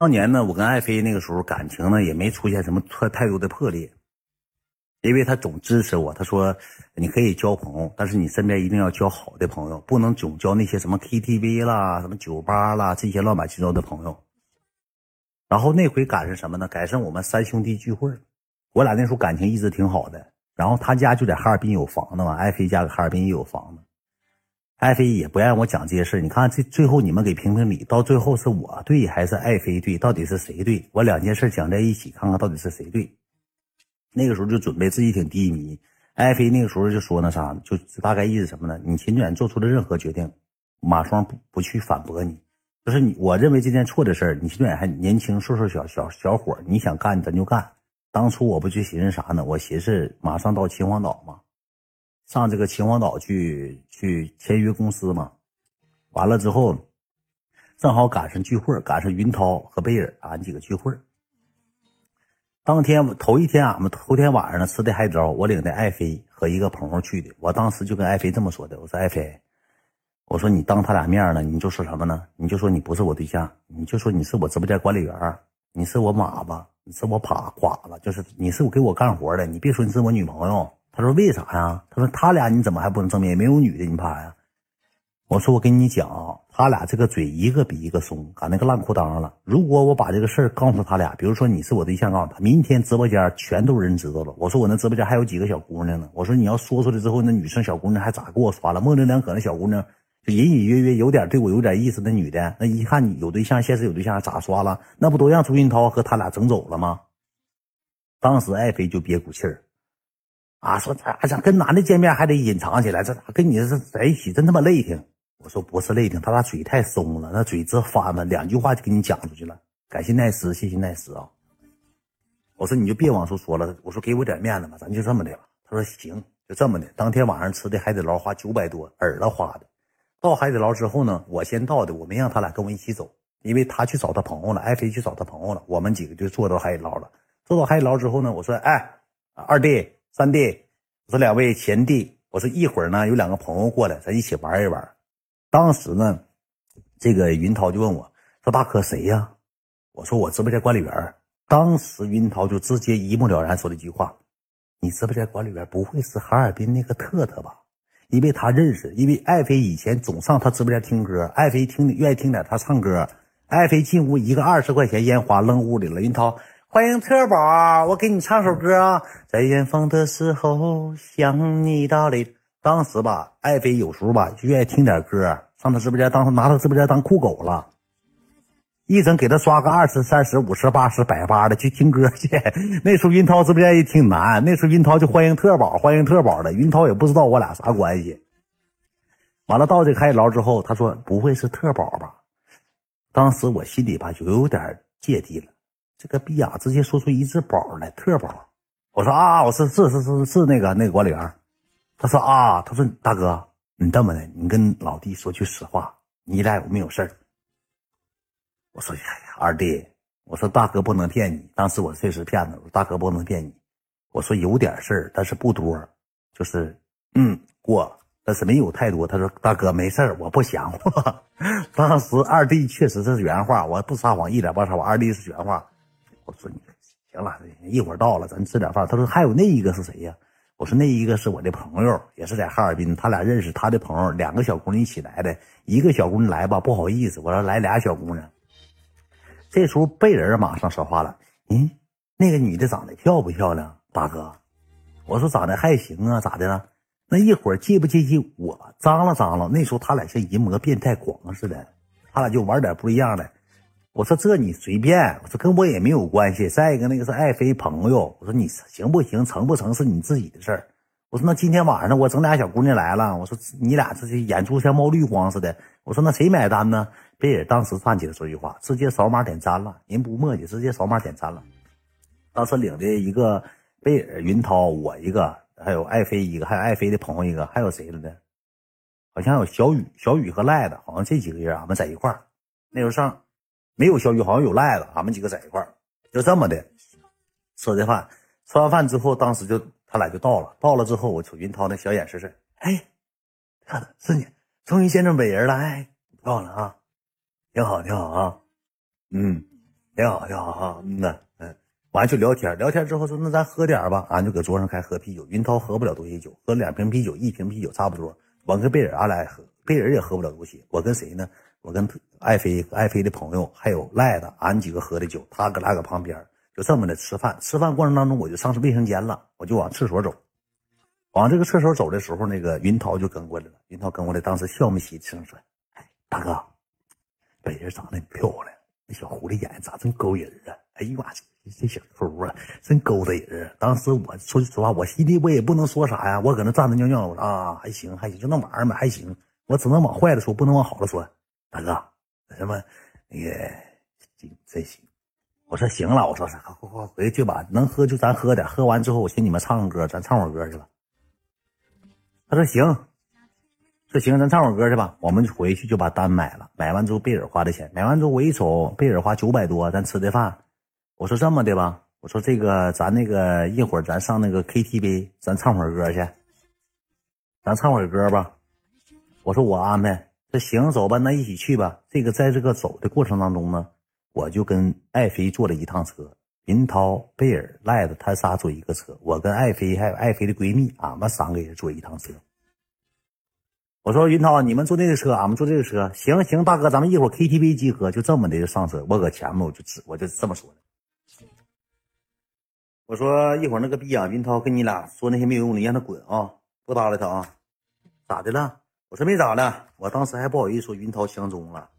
当年呢，我跟爱妃那个时候感情呢也没出现什么太太多的破裂，因为他总支持我。他说你可以交朋友，但是你身边一定要交好的朋友，不能总交那些什么 KTV 啦、什么酒吧啦这些乱七八糟的朋友。然后那回赶上什么呢？赶上我们三兄弟聚会，我俩那时候感情一直挺好的。然后他家就在哈尔滨有房子嘛，爱妃家在哈尔滨也有房子。爱妃也不让我讲这些事你看这最后你们给评评理，到最后是我对还是爱妃对？到底是谁对？我两件事讲在一起，看看到底是谁对。那个时候就准备自己挺低迷，爱妃那个时候就说那啥，就大概意思什么呢？你秦远做出的任何决定，马双不不去反驳你，就是你我认为这件错的事你秦远还年轻，瘦瘦小小小伙你想干咱就干。当初我不就寻思啥呢？我寻思马上到秦皇岛嘛。上这个秦皇岛去去签约公司嘛，完了之后，正好赶上聚会，赶上云涛和贝尔俺几个聚会。当天头一天，俺们头天晚上吃的海底捞，我领的爱妃和一个朋友去的。我当时就跟爱妃这么说的：“我说爱妃，我说你当他俩面呢，你就说什么呢？你就说你不是我对象，你就说你是我直播间管理员，你是我马子，你是我把寡子，就是你是我给我干活的，你别说你是我女朋友。”他说：“为啥呀？”他说：“他俩你怎么还不能证明？没有女的，你怕呀？”我说：“我跟你讲啊，他俩这个嘴一个比一个松，赶那个烂裤裆了。如果我把这个事儿告诉他俩，比如说你是我对象，告诉他，明天直播间全都人知道了。我说我那直播间还有几个小姑娘呢。我说你要说出来之后，那女生小姑娘还咋给我刷了？模棱两可那小姑娘就隐隐约约有点对我有点意思那女的，那一看你有对象，现实有对象，咋刷了？那不都让朱云涛和他俩整走了吗？当时爱妃就憋股气儿。啊，说咋想跟男的见面还得隐藏起来，这咋跟你这在一起真他妈累挺？我说不是累挺，他俩嘴太松了，那嘴直翻了，两句话就给你讲出去了。感谢奈斯，谢谢奈斯啊。我说你就别往出说了，我说给我点面子吧，咱就这么的吧。他说行，就这么的。当天晚上吃的海底捞花九百多，耳朵花的。到海底捞之后呢，我先到的，我没让他俩跟我一起走，因为他去找他朋友了，爱妃去找他朋友了，我们几个就坐到海底捞了。坐到海底捞之后呢，我说哎，二弟。三弟，我说两位前弟，我说一会儿呢有两个朋友过来，咱一起玩一玩。当时呢，这个云涛就问我说：“大哥谁呀？”我说：“我直播间管理员。”当时云涛就直接一目了然说了一句话：“你直播间管理员不会是哈尔滨那个特特吧？”因为他认识，因为爱妃以前总上他直播间听歌，爱妃听愿意听点他唱歌。爱妃进屋一个二十块钱烟花扔屋里了，云涛。欢迎特宝，我给你唱首歌啊，在远方的时候想你到里。当时吧，爱妃有时候吧就愿意听点歌，上他直播间当拿他直播间当酷狗了，一整给他刷个二十三十五十八十百八的去听歌去。那时候云涛直播间也挺难，那时候云涛就欢迎特宝，欢迎特宝的。云涛也不知道我俩啥关系。完了到这海底捞之后，他说不会是特宝吧？当时我心里吧就有点芥蒂了。这个逼呀，直接说出一只宝来，特宝。我说啊，我是是是是是那个那个管理员。他说啊，他说大哥，你这么的，你跟老弟说句实话，你俩有没有事儿？我说呀呀，二弟，我说大哥不能骗你。当时我确实骗子，我说大哥不能骗你。我说有点事儿，但是不多，就是嗯过，但是没有太多。他说大哥没事儿，我不想。当时二弟确实这是原话，我不撒谎，一点不撒谎。二弟是原话。我说你行了，一会儿到了，咱吃点饭。他说还有那一个是谁呀？我说那一个是我的朋友，也是在哈尔滨，他俩认识他的朋友，两个小姑娘一起来的。一个小姑娘来吧，不好意思，我说来俩小姑娘。这时候贝人马上说话了：“嗯，那个女的长得漂不漂亮，大哥？”我说长得还行啊，咋的了？那一会儿介不介意我张罗张罗？那时候他俩像淫魔变态狂似的，他俩就玩点不一样的。我说这你随便，我说跟我也没有关系。再一个，那个是爱妃朋友，我说你行不行，成不成是你自己的事儿。我说那今天晚上我整俩小姑娘来了，我说你俩这是演出像冒绿光似的。我说那谁买单呢？贝尔当时站起来说句话，直接扫码点赞了，人不墨迹，直接扫码点赞了。当时领的一个贝尔、云涛，我一个，还有爱妃一个，还有爱妃的朋友一个，还有谁了呢？好像有小雨、小雨和赖子，好像这几个人俺们在一块儿。那时候上。没有小雨，好像有赖子，俺们几个在一块儿，就这么的吃的饭。吃完饭之后，当时就他俩就到了。到了之后，我瞅云涛那小眼神是，哎，是你，终于见着美人了，哎，漂亮啊，挺好，挺好啊，嗯，挺好，挺好啊，嗯呐，嗯，完就聊天，聊天之后说那咱喝点吧，俺就搁桌上开喝啤酒。云涛喝不了多些酒，喝两瓶啤酒，一瓶啤酒差不多。我跟贝尔俺俩喝，贝尔也喝不了多些。我跟谁呢？我跟爱妃、爱妃的朋友还有赖子，俺几个喝的酒，他搁那搁旁边，就这么的吃饭。吃饭过程当中，我就上卫生间了，我就往厕所走。往这个厕所走的时候，那个云涛就跟过来了。云涛跟过来，当时笑眯眯的声说：“哎，大哥，贝尔长得漂亮，那小狐狸眼咋真勾人啊？哎呀妈，这小偷啊，真勾搭人。当时我说句实话，我心里我也不能说啥呀，我搁那站着尿尿，我说啊，还行还行，就那玩意儿嘛，还行。我只能往坏了说，不能往好了说。大哥，什么那个真真行。我说行了，我说快快快回去吧，能喝就咱喝点，喝完之后我请你们唱个歌，咱唱会歌去吧。他说行，说行，咱唱会歌去吧。我们回去就把单买了，买完之后贝尔花的钱，买完之后我一瞅，贝尔花九百多，咱吃的饭。我说这么的吧，我说这个咱那个一会儿咱上那个 KTV，咱唱会歌去，咱唱会歌吧。我说我安排，这行走吧，那一起去吧。这个在这个走的过程当中呢，我就跟爱妃坐了一趟车。林涛、贝尔、赖子，他仨坐一个车。我跟爱妃还有爱妃的闺蜜，俺们三个人坐一趟车。我说云涛，你们坐那个车，俺们坐这个车。行行，大哥，咱们一会儿 KTV 集合，就这么的就上车。我搁前面，我就指，我就这么说的。我说一会儿那个逼啊云涛跟你俩说那些没有用的，让他滚啊，不搭理他啊。咋的了？我说没咋的，我当时还不好意思说云涛相中了。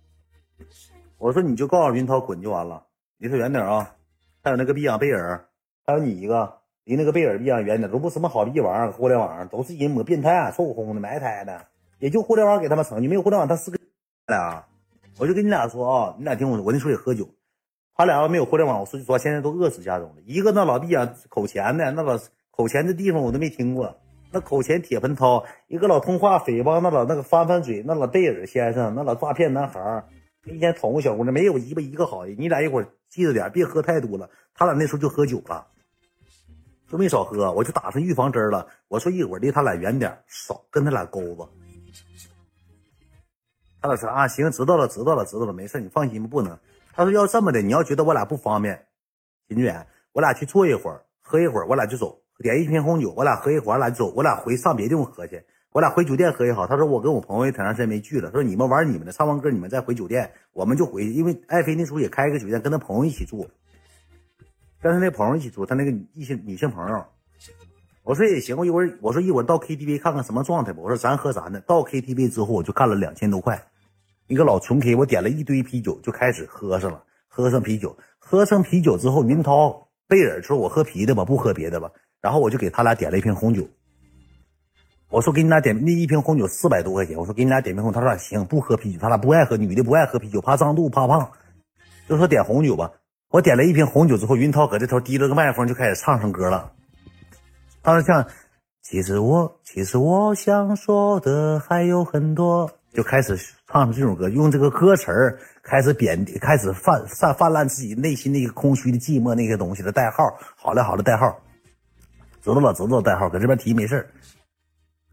我说你就告诉云涛滚就完了，离他远点啊。还有那个逼养贝尔，还有你一个，离那个贝尔逼养远点，都不什么好逼玩意儿，互联网上都是人模变态，臭烘的埋汰的，也就互联网给他们成你，没有互联网他是个俩。我就跟你俩说啊，你俩听我，我那时候也喝酒，他俩要没有互联网，我说句实话，现在都饿死家中了。一个那老逼养口钱的，那老口钱的地方我都没听过，那口前铁盆掏，一个老通话诽谤那老那个翻翻嘴，那老贝尔先生，那老诈骗男孩。一天捅个小姑娘，没有一个一个好的。你俩一会儿记着点，别喝太多了。他俩那时候就喝酒了，就没少喝。我就打上预防针了。我说一会儿离他俩远点，少跟他俩勾搭。他俩说啊，行，知道了，知道了，知道了，没事，你放心吧，不能。他说要这么的，你要觉得我俩不方便，秦俊远，我俩去坐一会儿，喝一会儿，我俩就走，点一瓶红酒，我俩喝一会儿，俺俩走，我俩回上别地方喝去。我俩回酒店喝也好。他说我跟我朋友也挺长时间没聚了。他说你们玩你们的，唱完歌你们再回酒店，我们就回去。因为爱妃那时候也开个酒店，跟他朋友一起住，跟他那朋友一起住，他那个异性女性朋友。我说也行，我一会儿我说一会儿到 KTV 看看什么状态吧。我说咱喝咱的。到 KTV 之后我就干了两千多块，一个老纯 K，我点了一堆啤酒就开始喝上了。喝上啤酒，喝上啤酒之后，云涛、贝尔说：“我喝啤的吧，不喝别的吧。”然后我就给他俩点了一瓶红酒。我说给你俩点那一瓶红酒四百多块钱。我说给你俩点瓶红，他说行，不喝啤酒，他俩不爱喝，女的不爱喝啤酒，怕胀肚，怕胖，就说点红酒吧。我点了一瓶红酒之后，云涛搁这头提了个麦克风就开始唱上歌了。他说像，其实我其实我想说的还有很多，就开始唱这首歌，用这个歌词儿开始贬，开始泛泛泛滥自己内心那个空虚的寂寞那些东西的代号。好嘞好嘞，代号，知道了知道，代号搁这边提没事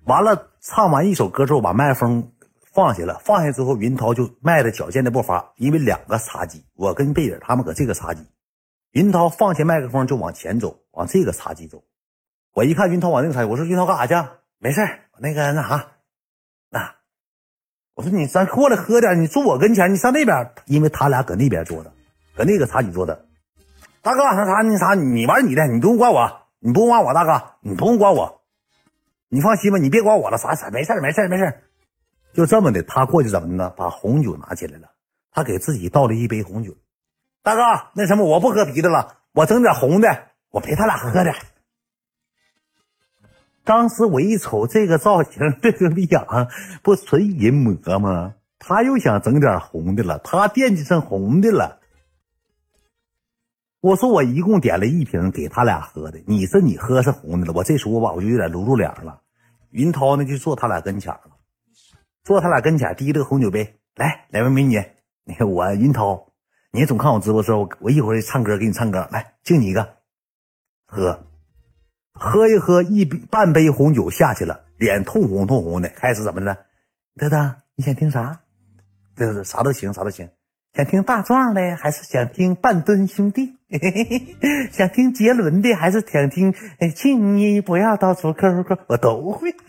完了，唱完一首歌之后，把麦克风放下了。放下之后，云涛就迈着矫健的步伐，因为两个茶几，我跟贝尔他们搁这个茶几。云涛放下麦克风就往前走，往这个茶几走。我一看云涛往那个茶几，我说云涛干啥去？没事那个那啥，那我说你咱过来喝点，你坐我跟前，你上那边，因为他俩搁那边坐的，搁那个茶几坐的。大哥，那啥那啥，你玩你的，你不用管我，你不用管我，大哥，你不用管我。你放心吧，你别管我了，啥啥没事没事没事就这么的。他过去怎么的呢？把红酒拿起来了，他给自己倒了一杯红酒。大哥，那什么，我不喝啤的了，我整点红的，我陪他俩喝点。当时我一瞅这个造型，这个脸不纯人模吗？他又想整点红的了，他惦记上红的了。我说我一共点了一瓶给他俩喝的，你说你喝是红的了，我这时候吧我就有点露露脸了。云涛呢就坐他俩跟前了，坐他俩跟前提了个红酒杯，来两位美女，你看我云涛，你总看我直播时候，我我一会儿唱歌给你唱歌，来敬你一个，喝，喝一喝一半杯红酒下去了，脸通红通红的，开始怎么的？德德，你想听啥？这是啥都行，啥都行。想听大壮的，还是想听半吨兄弟？想听杰伦的，还是想听？哎请你不要到处扣扣，我都会。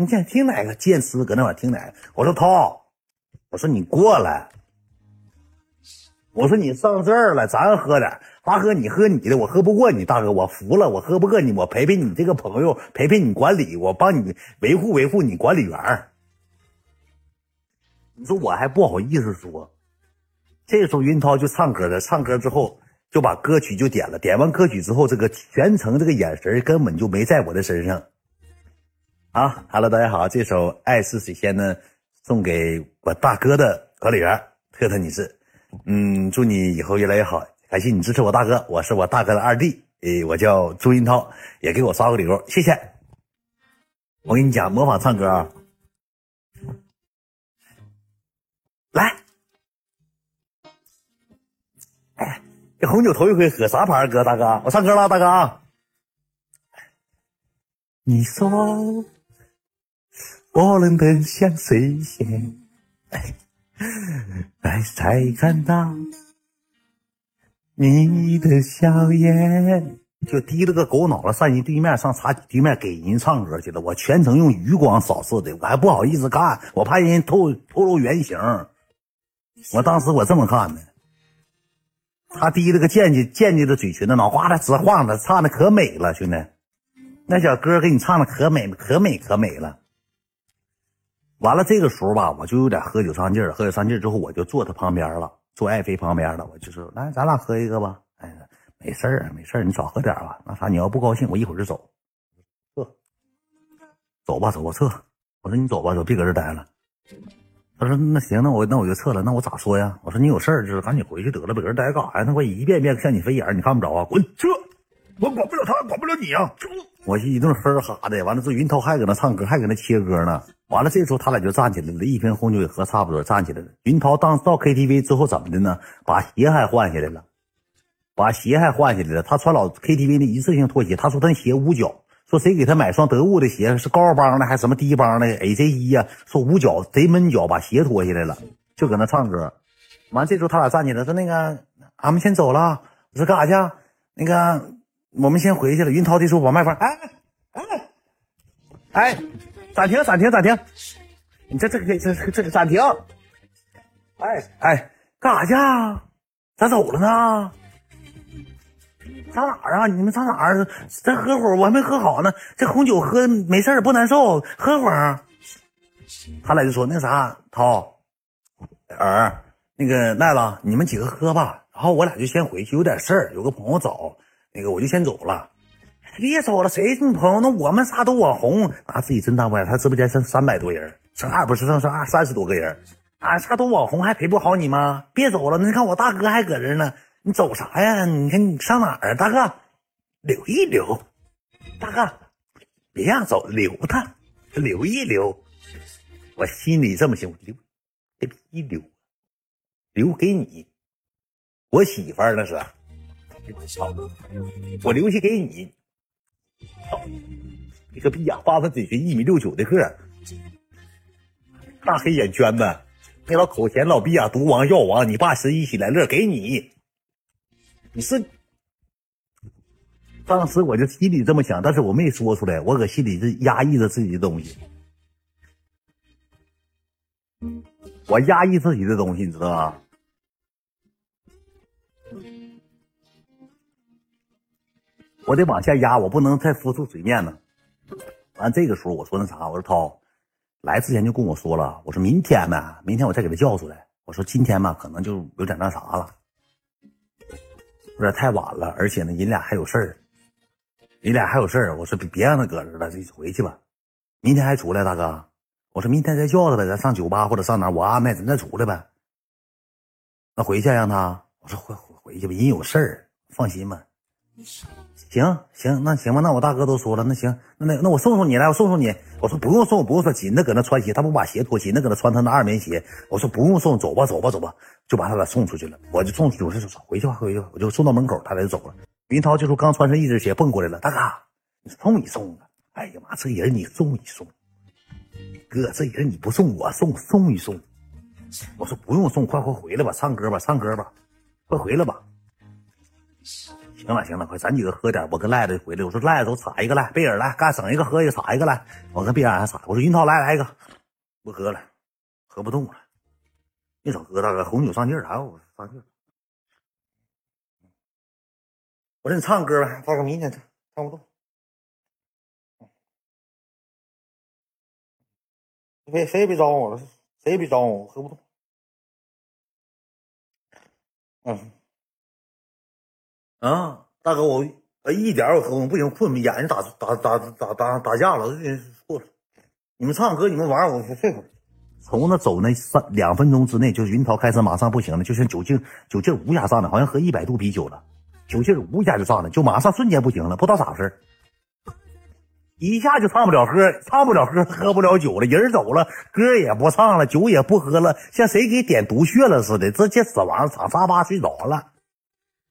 你想听哪个？剑师搁那块听哪个？我说涛，我说你过来，我说你上这儿来，咱喝点。大哥，你喝你的，我喝不过你。大哥，我服了，我喝不过你，我陪陪你这个朋友，陪陪你管理，我帮你维护维护你管理员。你说我还不好意思说。这个时候云涛就唱歌了，唱歌之后就把歌曲就点了，点完歌曲之后，这个全程这个眼神根本就没在我的身上。啊哈喽，大家好，这首《爱是水仙》呢，送给我大哥的管理员特特女士。嗯，祝你以后越来越好。感谢你支持我大哥，我是我大哥的二弟，诶，我叫朱云涛，也给我刷个礼物，谢谢。我跟你讲，模仿唱歌啊，这红酒头一回喝，啥牌哥？大哥，我唱歌了，大哥。你说我冷得像水仙，哎，才看到。你的笑颜，就提了个狗脑子上人对面，上茶几对面给人唱歌去了。我全程用余光扫视的，我还不好意思看，我怕人透透露原形。我当时我这么看的，他提了个贱贱贱贱的嘴唇子，脑瓜子直晃的，唱的可美了，兄弟，那小歌给你唱的可美可美可美了。完了这个时候吧，我就有点喝酒上劲儿，喝酒上劲儿之后，我就坐他旁边了。坐爱妃旁边了，我就说来，咱俩喝一个吧。哎，没事儿，没事儿，你少喝点吧。那啥，你要不高兴，我一会儿就走。撤，走吧，走吧，撤。我说你走吧，走，别搁这待了。他说那行，那我那我就撤了。那我咋说呀？我说你有事儿，就是赶紧回去得了，搁这待干啥呀？那我一遍遍向你飞眼，你看不着啊？滚，撤！我管不了他，管不了你啊！我一顿哼哈的，完了这云涛还搁那唱歌，还搁那切歌呢。完了，这时候他俩就站起来了，一瓶红酒也喝差不多，站起来了。云涛当到 KTV 之后怎么的呢？把鞋还换下来了，把鞋还换下来了。他穿老 KTV 的一次性拖鞋，他说他鞋捂脚，说谁给他买双得物的鞋，是高帮的还是什么低帮的 AJ 一呀？说捂脚贼闷脚，把鞋脱下来了，就搁那唱歌。完，这时候他俩站起来说：“那个，俺们先走了。”我说：“干啥去？那个，我们先回去了。”云涛这时候把麦克，哎哎哎。暂停，暂停，暂停！你这这个这这个暂停！哎哎，干啥去？咋走了呢？上哪儿啊？你们上哪儿？再喝会儿，我还没喝好呢。这红酒喝没事儿不难受，喝会儿。他俩就说那啥，涛儿，那个奈子，你们几个喝吧。然后我俩就先回去，有点事儿，有个朋友找，那个我就先走了。别走了，谁是你朋友？那我们仨都网红，拿自己真当不了。他直播间剩三百多人，剩二不是剩剩二三十多个人，俺仨都网红，还陪不好你吗？别走了，你看我大哥还搁这呢，你走啥呀？你看你上哪儿啊，大哥？留一留，大哥，别让走，留他，留一留。我心里这么想，留，别逼留，留给你，我媳妇儿那是，我留下给你。你个逼呀！八分嘴唇，一米六九的个，大黑眼圈子，那老口甜老逼呀，毒王药王，你爸十一喜来乐给你，你是？当时我就心里这么想，但是我没说出来，我搁心里是压抑着自己的东西，我压抑自己的东西，你知道吗？我得往下压，我不能再浮出水面呢。完这个时候，我说那啥，我说涛，来之前就跟我说了，我说明天呢，明天我再给他叫出来。我说今天吧，可能就有点那啥了，有点太晚了，而且呢，你俩还有事儿，你俩还有事儿。我说别别让他搁这了，就回去吧。明天还出来，大哥。我说明天再叫他呗，咱上酒吧或者上哪，我安排咱再出来呗。那回去让他，我说回回去吧，人有事儿，放心吧。行行，那行吧，那我大哥都说了，那行，那那那我送送你来，我送送你。我说不用送，不用送，紧着搁那穿鞋，他不把鞋脱，紧着搁那穿他那二棉鞋。我说不用送，走吧走吧走吧，就把他俩送出去了。我就送出去，我说回去吧回去吧，我就送到门口，他俩就走了。云涛就说刚穿上一只鞋蹦过来了，大哥，你送一送啊！哎呀妈，这人你送一送，哥这人你不送我送送一送，我说不用送，快快回来吧，唱歌吧，唱歌吧，快回来吧。行了行了，快咱几个喝点。我跟赖子回来，我说赖子，我撒一个来，贝尔来，干整一个喝一个，撒一个来。我跟贝尔还撒，我说云涛来来一个，不喝了，喝不动了，没少喝大哥，红酒上劲儿，还有上劲儿。我说你唱歌呗，大哥明天唱唱不动。别谁也别招我了，谁也别招我，我喝不动。嗯。啊，大哥，我一点我喝不，行，困，眼睛打打打打打打架了，这错了。你们唱歌，你们玩，我睡会儿。从那走那三两分钟之内，就是云涛开车马上不行了，就像酒劲酒劲无下上来，好像喝一百度啤酒了，酒劲无下就上来，就马上瞬间不行了，不知道咋回事一下就唱不了歌，唱不了歌，喝不了酒了，人走了，歌也不唱了，酒也不喝了，像谁给点毒血了似的，直接死亡，躺沙发睡着了。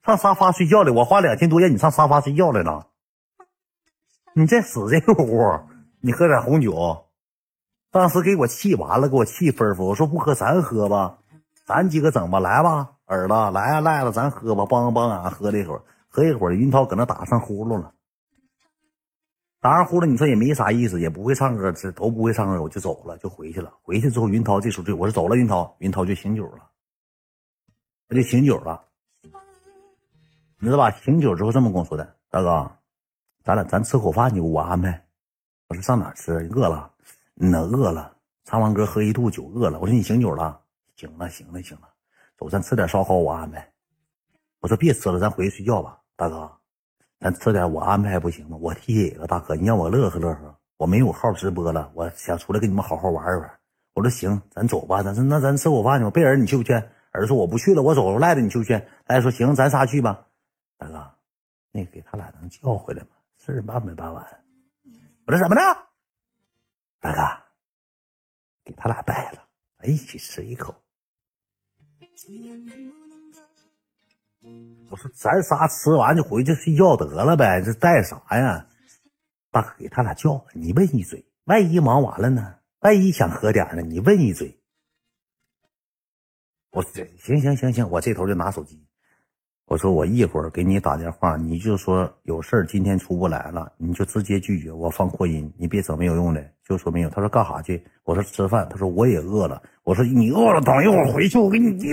上沙发睡觉了，我花两千多让你上沙发睡觉来了。你这死这个屋，你喝点红酒，当时给我气完了，给我气吩咐，我说不喝咱喝吧，咱几个整吧，来吧，儿子来啊，赖了咱喝吧，帮帮俺喝了一会儿，喝一会儿，云涛搁那打上呼噜了，打上呼噜，你说也没啥意思，也不会唱歌，这都不会唱歌，我就走了，就回去了。回去之后，云涛这时候就我说走了，云涛，云涛就醒酒了，他就醒酒了。你知道吧？醒酒之后这么跟我说的，大哥，咱俩咱吃口饭去，我安排。我说上哪吃？饿了？嗯，饿了。唱完歌喝一肚酒，饿了。我说你醒酒了？行了，行了，行了。走，咱吃点烧烤，我安排。我说别吃了，咱回去睡觉吧，大哥。咱吃点，我安排不行吗？我替了，大哥，你让我乐呵乐呵。我没有号直播了，我想出来跟你们好好玩一玩。我说行，咱走吧。咱说那咱吃口饭去吧。贝尔，你去不去？儿子说我不去了，我走了。赖子，你去不去？赖子说行，咱仨去吧。大哥，那给他俩能叫回来吗？事儿办没办完？我说怎么的？大哥，给他俩带了，咱一起吃一口。我说咱仨吃完就回去睡觉得了呗，这带啥呀？大哥，给他俩叫，你问一嘴，万一忙完了呢？万一想喝点呢？你问一嘴。我这行行行行，我这头就拿手机。我说我一会儿给你打电话，你就说有事儿今天出不来了，你就直接拒绝我放扩音，你别整没有用的，就说没有。他说干啥去？我说吃饭。他说我也饿了。我说你饿了，等一会儿回去我给你订。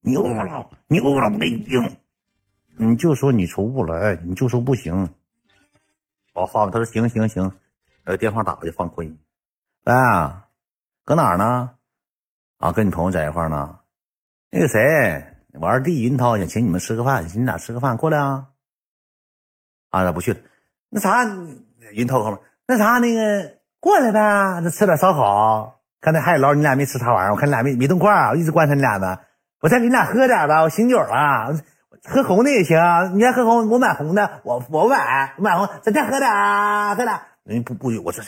你饿了，你饿了我给你订。你就说你出不来，你就说不行。我放，他说行行行，呃，电话打过去放扩音。喂，搁哪儿呢？啊，跟你朋友在一块儿呢。那个谁？我二弟云涛想请你们吃个饭，请你俩吃个饭，过来啊！啊，那不去了。那啥，云涛哥们，那啥，那个过来呗，那吃点烧烤。刚才海底捞你俩没吃啥玩意儿？我看你俩没没动筷儿，我一直观察你俩呢。我再给你俩喝点吧，我醒酒了，喝红的也行。你爱喝红，我买红的，我我买，我买红，咱再喝点啊，喝点。人不不，我这，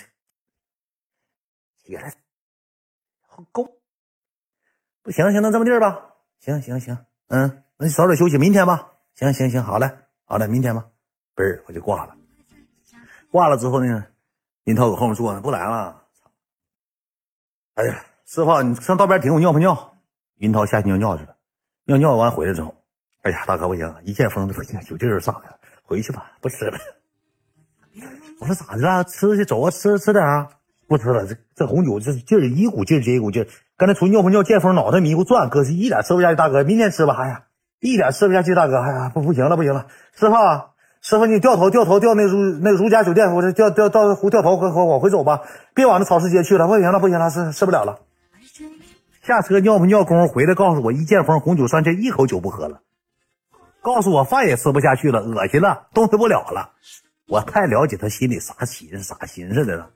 起来，够，不行行，那这么地儿吧，行行行。嗯，那你早点休息，明天吧。行行行，好嘞，好嘞，明天吧。嘣儿，我就挂了。挂了之后呢，林涛搁后面坐呢，不来了。哎呀，师傅，你上道边停，我尿泡尿。云涛下去尿尿去了，尿尿完回来之后，哎呀，大哥不行，一见风就不行，酒劲儿上来了，回去吧，不吃了。我说咋的了？吃去，走啊，吃吃点啊。不吃了，这这红酒这劲儿一股劲儿接一股劲儿。刚才出尿泡尿，见风脑袋迷糊转，哥是一点吃不下去。大哥，明天吃吧。哎呀，一点吃不下去。大哥，哎呀，不不行了，不行了。师傅，师傅，你掉头掉头掉那如那如家酒店，我这掉掉到湖掉头和和往回走吧，别往那超市街去了。不行了，不行了，吃吃不了了。下车尿泡尿功夫回来，告诉我一见风红酒上劲，一口酒不喝了。告诉我饭也吃不下去了，恶心了，动弹不了了。我太了解他心里啥心思啥心思的了。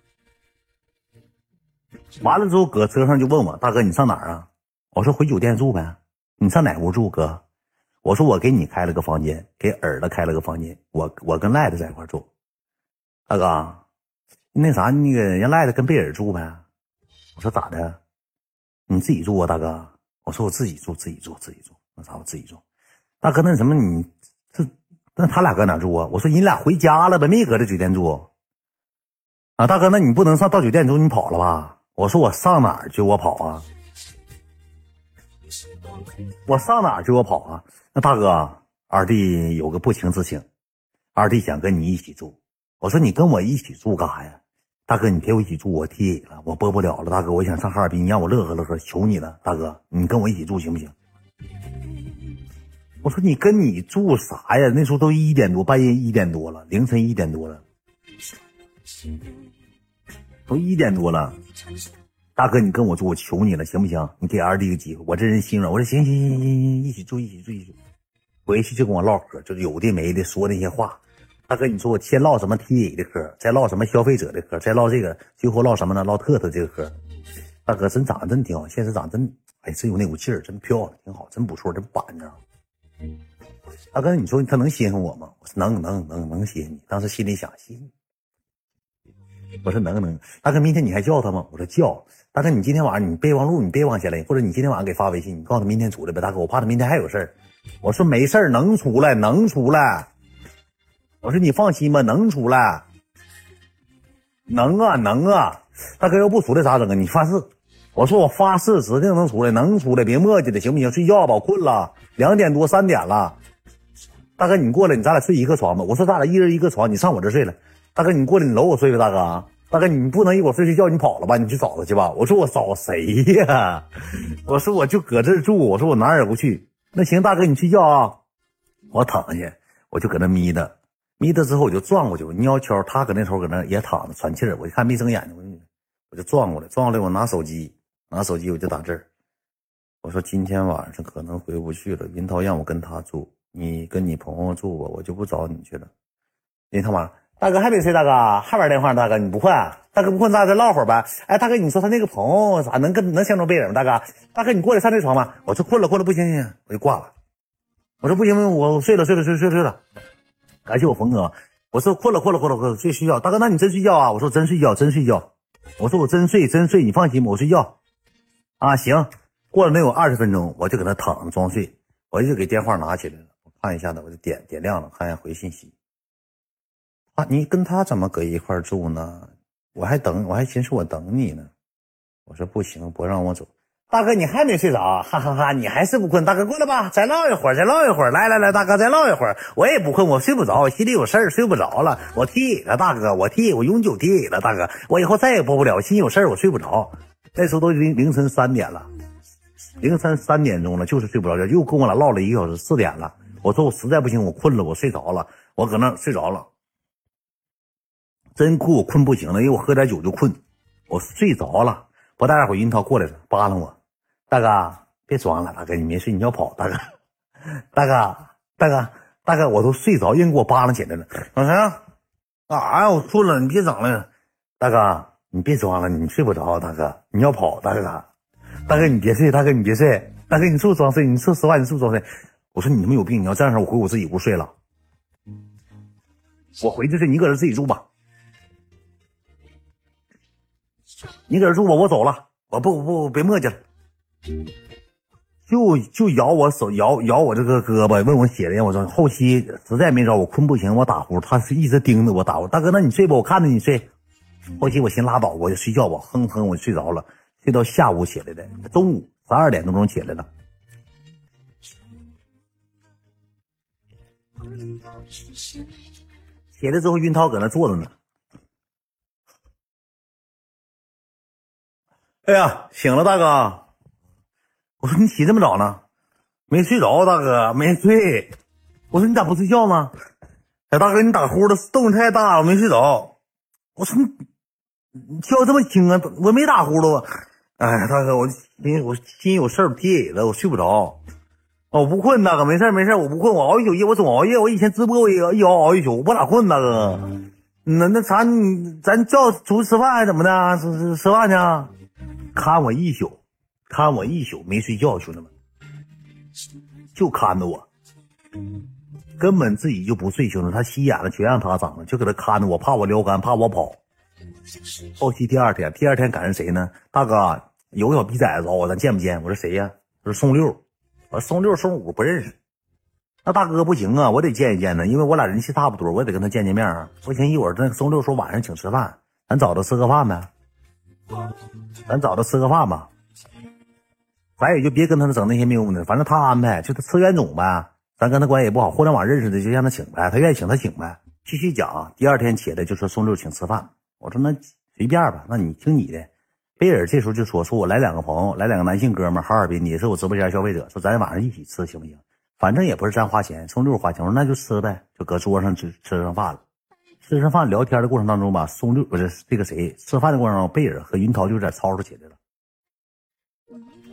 完了之后，搁车上就问我大哥，你上哪儿啊？我说回酒店住呗。你上哪屋住，哥？我说我给你开了个房间，给儿子开了个房间。我我跟赖子在一块住。大哥，那啥，那个让赖子跟贝尔住呗。我说咋的？你自己住啊，大哥。我说我自己住，自己住，自己住。那啥，我自己住。大哥，那什么，你这那他俩搁哪住啊？我说你俩回家了呗，没搁这酒店住。啊，大哥，那你不能上到酒店之后你跑了吧？我说我上哪儿去？我跑啊！我上哪儿就我跑啊？那大哥，二弟有个不情之请，二弟想跟你一起住。我说你跟我一起住干啥呀？大哥，你陪我一起住，我替了，我播不了了。大哥，我想上哈尔滨，你让我乐呵乐呵，求你了，大哥，你跟我一起住行不行？我说你跟你住啥呀？那时候都一点多，半夜一点多了，凌晨一点多了，都一点多了。大哥，你跟我住，我求你了，行不行？你给二弟个机会，我这人心软。我说行行行行行，一起住，一起住，一起住。回去就跟我唠嗑，就有的没的说那些话。大哥，你说我先唠什么 TA 的嗑，再唠什么消费者的嗑，再唠这个，最后唠什么呢？唠特特这个嗑。大哥真长得真挺好，现实长得真，哎，真有那股劲儿，真漂亮，挺好，真不错，真板正。大哥，你说他能稀罕我吗？我说能能能能稀罕你。当时心里想，稀罕。我说能能。大哥，明天你还叫他吗？我说叫。大哥，你今天晚上你备忘录你备忘下来，或者你今天晚上给发微信，你告诉他明天出来呗。大哥，我怕他明天还有事儿。我说没事儿，能出来能出来。我说你放心吧，能出来。能啊能啊。大哥要不出来咋整啊？你发誓。我说我发誓，指定能出来，能出来，别磨叽了，行不行？睡觉吧，我困了，两点多三点了。大哥，你过来，你咱俩睡一个床吧。我说咱俩一人一个床，你上我这睡来。大哥，你过来，你搂我睡吧，大哥。大哥，你不能一会儿睡睡觉，你跑了吧？你去找他去吧。我说我找谁呀？我说我就搁这住。我说我哪儿也不去。那行，大哥你睡觉啊，我躺下，我就搁那眯着，眯着之后我就转过去，我悄悄，他搁那头搁那也躺着喘气儿。我一看没睁眼睛，我就转过来，转过来我拿手机。拿手机我就打字儿，我说今天晚上可能回不去了。云涛让我跟他住，你跟你朋友住吧，我就不找你去了。云涛妈，大哥还没睡，大哥还玩电话呢，大哥你不困？大哥不困，咱俩再唠会儿呗。哎，大哥你说他那个朋友咋能跟能相中别人吗？大哥，大哥你过来上这床吧。我说困了困了不行行，我就挂了。我说不行不行，我睡了睡了睡睡睡了。感谢我冯哥。我说困了困了困了困了，睡睡觉。大哥那你真睡觉啊？我说真睡觉真睡觉。我说我真睡真睡，你放心吧，我睡觉。啊，行，过了能有二十分钟，我就搁那躺着装睡，我就给电话拿起来了，我看一下子，我就点点亮了，看一下回信息。啊，你跟他怎么搁一块住呢？我还等，我还寻思我等你呢。我说不行，不让我走。大哥，你还没睡着？哈哈哈，你还是不困？大哥过来吧，再唠一会儿，再唠一会儿。来来来，大哥再唠一会儿。我也不困，我睡不着，我心里有事儿，睡不着了。我替了，大哥，我替，我永久替你了，大哥，我以后再也播不了，我心里有事儿，我睡不着。那时候都凌凌晨三点了，凌晨三点钟了，就是睡不着觉，又跟我俩唠了一个小时，四点了。我说我实在不行，我困了，我睡着了，我搁那睡着了，真困，我困不行了，因为我喝点酒就困，我睡着了。不大会儿，云涛过来了，扒拉我，大哥别装了，大哥你没睡，你要跑，大哥，大哥，大哥，大哥，我都睡着，人给我扒拉起来了。老陈，干啥呀？我困了，你别整了，大哥。你别装了，你睡不着，大哥，你要跑，大哥，大哥你别睡，大哥你别睡，大哥你是不是装睡？你说实话，你是不是装睡？我说你他妈有病！你要这样式我回我自己屋睡了。我回去睡，你搁这自己住吧。你搁这住吧，我走了。我不不别磨叽了。就就咬我手，咬咬我这个胳膊，问我血的，我说后期实在没招，我困不行，我打呼，他是一直盯着我打呼。大哥，那你睡吧，我看着你睡。后期我寻拉倒，我就睡觉吧，哼哼，我就睡着了，睡到下午起来的，中午十二点多钟起来了。起来之后，云涛搁那坐着呢。哎呀，醒了，大哥。我说你起这么早呢？没睡着，大哥没睡。我说你咋不睡觉呢？哎，大哥，你打呼噜动静太大了，没睡着。我说你。你叫这么轻啊？我没打呼噜啊！哎，大哥，我心我心有事儿贴椅子，我睡不着。我不困，大哥，没事没事，我不困，我熬一宿夜，我总熬夜。我以前直播我也一熬熬一宿，我不咋困，大哥。那那啥，你咱叫出去吃饭还是怎么的？吃吃吃饭去？看我一宿，看我一宿没睡觉，兄弟们，就看着我，根本自己就不睡，兄弟，他心眼子全让他长了，就搁那看着我，怕我撩干，怕我跑。后期第二天，第二天赶上谁呢？大哥有个小逼崽子找我，咱见不见？我说谁呀？我说宋六。我说宋六、宋五不认识。那大哥不行啊，我得见一见呢，因为我俩人气差不多，我也得跟他见见面啊。不行，一会儿那宋六说晚上请吃饭，咱找他吃个饭呗。咱找他吃个饭吧。咱也就别跟他整那些没用的，反正他安排，就他吃冤种呗。咱跟他关系也不好，互联网认识的就让他请呗，他愿意请他请呗。继续讲，第二天起来就说宋六请吃饭，我说那随便吧，那你听你的。贝尔这时候就说说我来两个朋友，来两个男性哥们，哈尔滨，也是我直播间消费者，说咱晚上一起吃行不行？反正也不是咱花钱，宋六花钱，我说那就吃呗，就搁桌上吃吃上饭了。吃上饭聊天的过程当中吧，宋六不是这个谁吃饭的过程中，贝尔和云涛就有点吵吵起来了。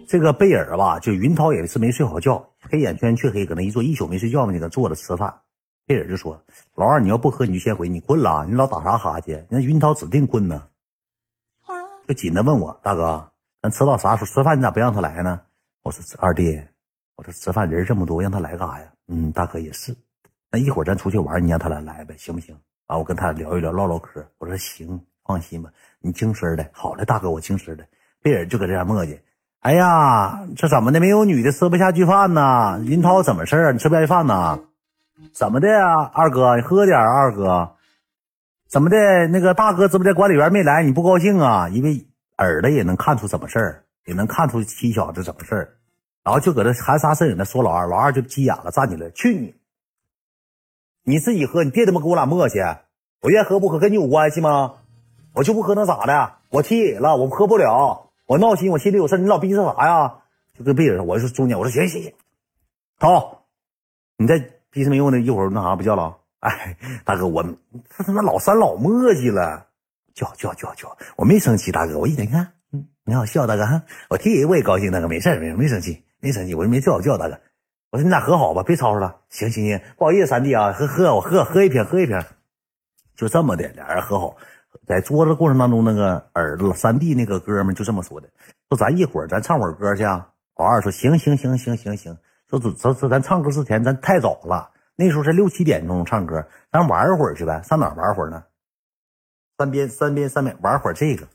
这个贝尔吧，就云涛也是没睡好觉，黑眼圈黢黑，搁那一坐一宿没睡觉呢，搁那坐着吃饭。贝尔就说：“老二，你要不喝你就先回，你困了，你老打啥哈欠？那云涛指定困呢。”就紧着问我：“大哥，咱吃到啥时候？吃饭你咋不让他来呢？”我说：“二弟，我说吃饭人这么多，让他来干啥呀？”嗯，大哥也是。那一会儿咱出去玩，你让他俩来呗，行不行？啊，我跟他聊一聊，唠唠嗑。我说行，放心吧，你精神的。好嘞，大哥，我精神的。别人就搁这样磨叽。哎呀，这怎么的？没有女的吃不下去饭呢？林涛怎么事儿？你吃不下去饭呢？怎么的呀，二哥？你喝点啊二哥。怎么的？那个大哥直播间管理员没来，你不高兴啊？因为耳朵也能看出怎么事，也能看出七小子怎么事。然后就搁这含沙射影的说老二，老二就急眼了，站起来，去你！你自己喝，你别他妈跟我俩磨叽。我愿喝不喝跟你有关系吗？我就不喝能咋的？我踢野了，我喝不了。我闹心，我心里有事你老逼着啥呀？就跟贝尔，我说中间，我说行行行，好，你再逼什没用的，一会儿那啥不叫了？哎，大哥，我他他妈老三老磨叽了，叫叫叫叫，我没生气，大哥，我一点看，嗯，你好笑，大哥，我替我也高兴，大哥，没事没事，没生气，没生气，我就没叫叫大哥，我说你俩和好吧，别吵吵了，行行行，不好意思，三弟啊，喝喝我喝喝一瓶喝一瓶，就这么的，俩人和好。在桌子过程当中，那个儿子三弟那个哥们就这么说的：“说咱一会儿咱唱会儿歌去啊。”老二说：“行行行行行行。”说：“说说咱唱歌之前，咱太早了，那时候才六七点钟唱歌，咱玩会儿去呗。上哪玩会儿呢？三边三边三边玩会儿这个。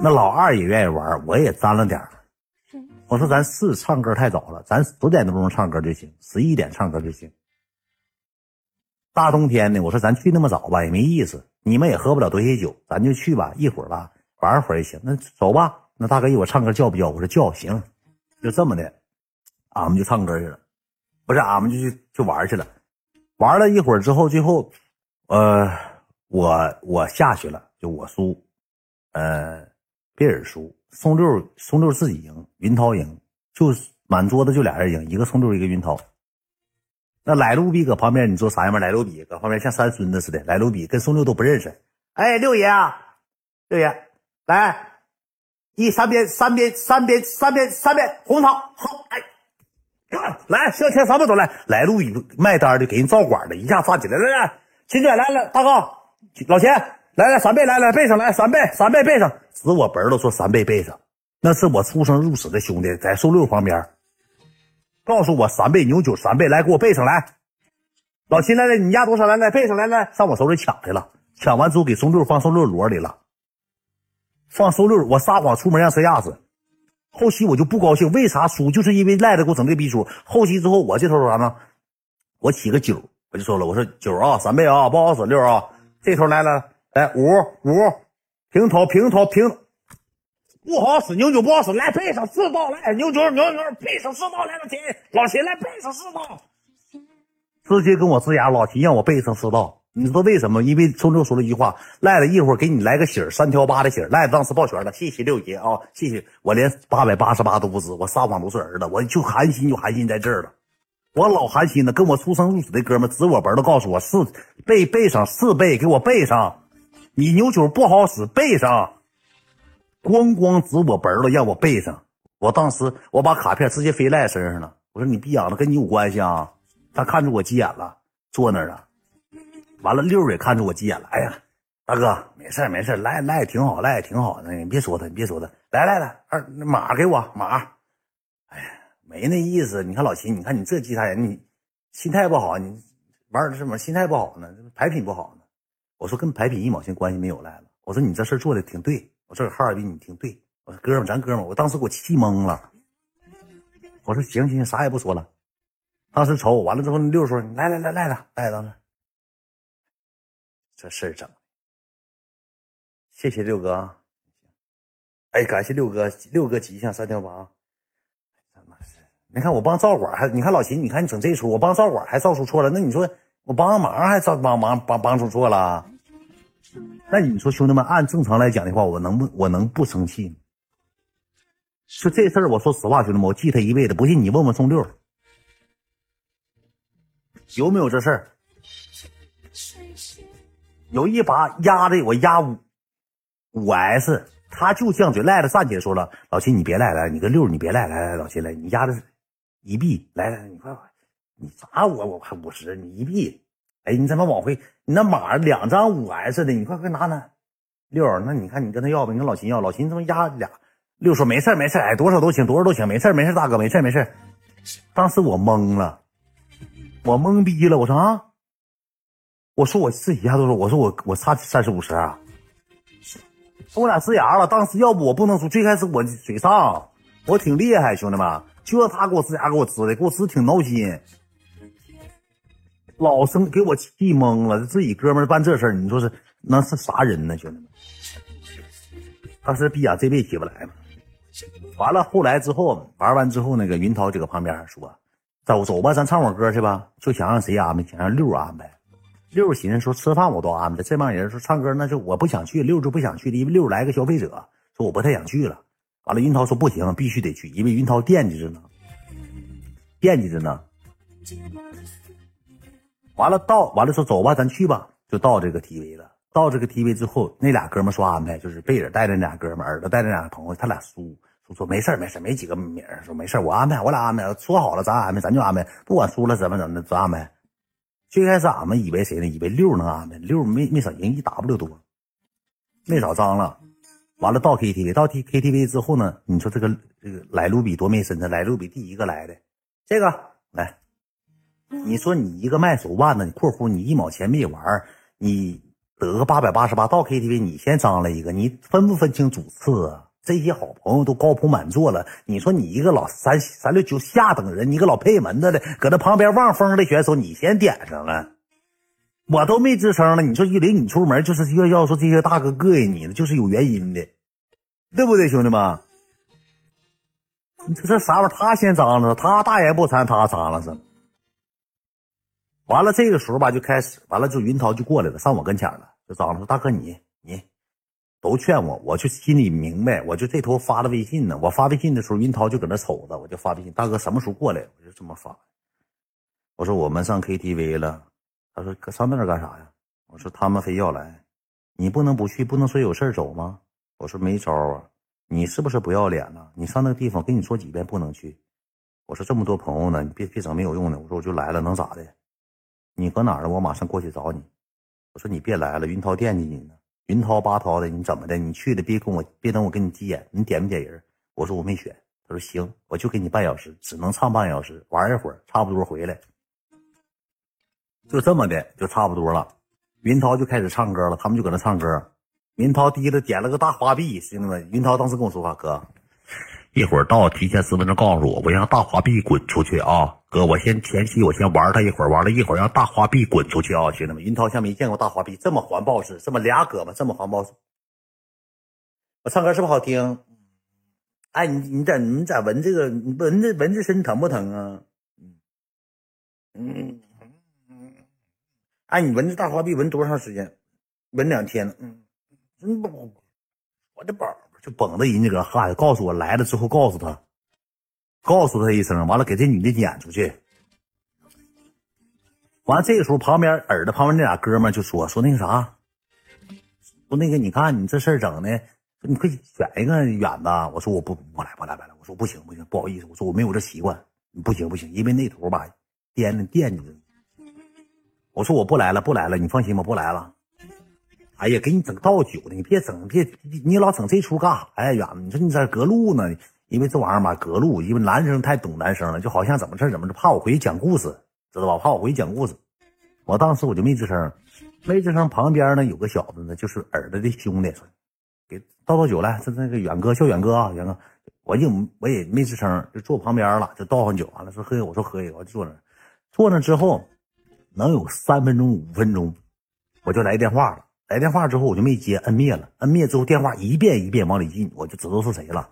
那老二也愿意玩，我也沾了点我说：“咱是唱歌太早了，咱十点多钟唱歌就行，十一点唱歌就行。大冬天的，我说咱去那么早吧也没意思。”你们也喝不了多些酒，咱就去吧，一会儿吧，玩会儿也行。那走吧。那大哥一会儿唱歌叫不叫？我说叫，行，就这么的，俺们就唱歌去了，不是，俺们就去就玩去了。玩了一会儿之后，最后，呃，我我下去了，就我输，呃，贝尔输，宋六宋六自己赢，云涛赢，就满桌子就俩人赢，一个宋六，一个云涛。那来路比搁旁边，你说啥样吧？来路比搁旁边像三孙子似的。来路比跟宋六都不认识。哎，六爷啊，六爷，来，一三边三边三边三边三边红桃好，哎，来向前三步走来。来路比卖单的给人照管的，一下站起来，来来，秦姐来了，大哥，老钱，来来三倍，来来背上来三倍三倍背上，指我本儿都说三倍背上，那是我出生入死的兄弟，在宋六旁边。告诉我三倍牛九，三倍来给我背上来。老秦来来，你压多少？来来背上来来，上我手里抢去了。抢完之后给松六放松六箩里了。放松六，我撒谎出门让谁压死？后期我就不高兴，为啥输？就是因为赖子给我整这逼出。后期之后我这头啥呢？我起个九，我就说了，我说九啊，三倍啊，不好使六啊。这头来了，来五五平头平头平。不好使，牛酒不好使，来背上四道，来牛酒牛牛背上四道，来老秦老秦来背上四道，直接跟我呲牙，老秦让我背上四道，你知道为什么？因为周六说了一句话，赖了一会儿给你来个喜儿，三挑八的喜儿，赖子当时抱拳了，谢谢六爷啊，谢谢，我连八百八十八都不值，我撒谎都是儿子，我就寒心就寒心在这儿了，我老寒心了，跟我出生入死的哥们指我脖都告诉我四背背上四倍，给我背上，你牛九不好使，背上。咣咣指我本了，让我背上。我当时我把卡片直接飞赖身上了。我说你逼养的跟你有关系啊？他看着我急眼了，坐那儿了。完了，六也看着我急眼了。哎呀，大哥，没事没事赖赖也挺好，赖也挺好的。你别说他，你别说他。来来来，二马给我马。哎呀，没那意思。你看老秦，你看你这其他人，你心态不好，你玩什么心态不好呢？牌品不好。我说跟白品一毛钱关系没有赖了。我说你这事做的挺对。我这哈尔滨，你挺对，我说哥们，咱哥们，我当时给我气懵了。我说行行行，啥也不说了。当时瞅我完了之后，六叔，来来来来来来，当时这事儿整，谢谢六哥。哎，感谢六哥，六哥吉祥三条八。你看我帮赵管还，你看老秦，你看你整这出，我帮赵管还造出错了，那你说我帮个忙还造帮忙帮帮出错了？那你说兄弟们，按正常来讲的话，我能不我能不生气吗？就这事儿，我说实话，兄弟们，我记他一辈子。不信你问问宋六，有没有这事儿？有一把压的我压五五 S，他就犟嘴赖了。站起来说了：“老秦，你别赖了，你跟六你别赖，来来，老秦来，你压的。”一币，来来，你快快，你砸我，我还五十，你一币，哎，你怎么往回？你那码两张五 S 的，你快快拿拿。六，那你看你跟他要吧，你跟老秦要，老秦他妈压俩。六说没事没事，哎，多少都行，多少都行，没事没事，大哥没事没事。当时我懵了，我懵逼了，我说啊，我说我自己压多少？我说我我差三十五十啊，我俩呲牙了。当时要不我不能输，最开始我嘴上我挺厉害，兄弟们。就他给我呲牙给我呲的，给我呲挺闹心，老生给我气懵了。自己哥们儿办这事儿，你说是那是啥人呢，兄弟们？当时逼啊，这辈子起不来嘛。完了，后来之后玩完之后，那个云涛就搁旁边说：“走走吧，咱唱会歌去吧。”就想让谁安排，想让六安排。六寻思说吃饭我都安排，这帮人说唱歌那就我不想去，六就不想去的，因为六来个消费者，说我不太想去了。完了，云涛说不行，必须得去，因为云涛惦记着呢，惦记着呢。完了到完了说走吧，咱去吧，就到这个 TV 了。到这个 TV 之后，那俩哥们说安排，就是贝尔带着那俩哥们，耳朵带着俩朋友，他俩输，说说没事没事没几个名说没事我安排，我俩安排，说好了咱安排，咱就安排，不管输了怎么怎么的，咱安排。最开始俺们以为谁呢？以为六能安排，六没没少赢一 W 多，没少张了。完了到 KTV，到 T KTV 之后呢？你说这个这个莱卢比多没身材，莱卢比第一个来的，这个，你说你一个卖手腕的，你括弧你一毛钱没玩，你得个八百八十八，到 KTV 你先张了一个，你分不分清主次啊？这些好朋友都高朋满座了，你说你一个老三三六九下等人，你个老配门子的，搁那旁边望风的选手，你先点上了。我都没吱声了，你说一领你出门，就是要要说这些大哥膈应你的，就是有原因的，对不对，兄弟们？你这这啥玩意儿？他先张了，他大言不惭，他张了是。完了，这个时候吧，就开始完了，就云涛就过来了，上我跟前了，就张了说：“大哥，你你都劝我，我就心里明白，我就这头发了微信呢。我发微信的时候，云涛就搁那瞅着，我就发微信，大哥什么时候过来？我就这么发。我说我们上 KTV 了。”他说：“搁上那儿干啥呀？”我说：“他们非要来，你不能不去，不能说有事儿走吗？”我说：“没招啊，你是不是不要脸了？你上那个地方，跟你说几遍不能去。”我说：“这么多朋友呢，你别别整没有用的。”我说：“我就来了，能咋的？你搁哪儿呢？我马上过去找你。”我说：“你别来了，云涛惦记你呢。云涛八涛的，你怎么的？你去了别跟我，别等我跟你急眼。你点没点人？”我说：“我没选。”他说：“行，我就给你半小时，只能唱半小时，玩一会儿，差不多回来。”就这么的，就差不多了。云涛就开始唱歌了，他们就搁那唱歌。云涛提了点了个大花臂，兄弟们，云涛当时跟我说话：“哥，一会儿到提前十分钟告诉我，我让大花臂滚出去啊！哥，我先前期我先玩他一会儿，完了一会儿让大花臂滚出去啊！兄弟们，云涛像没见过大花臂这么环抱式，这么俩胳膊这么环抱式。我唱歌是不是好听？哎，你你咋你咋闻这个？你闻这闻这身疼不疼啊？嗯嗯。哎，你闻这大花臂闻多长时间？闻两天了。嗯，真不，我的宝就绷着人家搁哈，告诉我来了之后告诉他，告诉他一声，完了给这女的撵出去。完了这个时候旁边耳朵旁边那俩哥们就说说那个啥，说那个你看你这事儿整的，你快选一个远的。我说我不不来不来不来，我说不行不行，不好意思，我说我没有这习惯，不行不行，因为那头吧惦着惦记着。我说我不来了，不来了，你放心吧，不来了。哎呀，给你整倒酒的，你别整，别你老整这出干啥呀？远，你说你在隔路呢？因为这玩意儿嘛，隔路，因为男生太懂男生了，就好像怎么事怎么着，怕我回去讲故事，知道吧？怕我回去讲故事。我当时我就没吱声，没吱声。旁边呢有个小子呢，就是耳朵的兄弟，给倒倒酒来。这那个远哥叫远哥啊，远哥，我就我也没吱声，就坐旁边了，就倒上酒，完了说喝，我说喝一个，我就坐那，坐那之后。能有三分钟五分钟，我就来电话了。来电话之后我就没接，摁灭了。摁灭之后电话一遍一遍往里进，我就知道是谁了。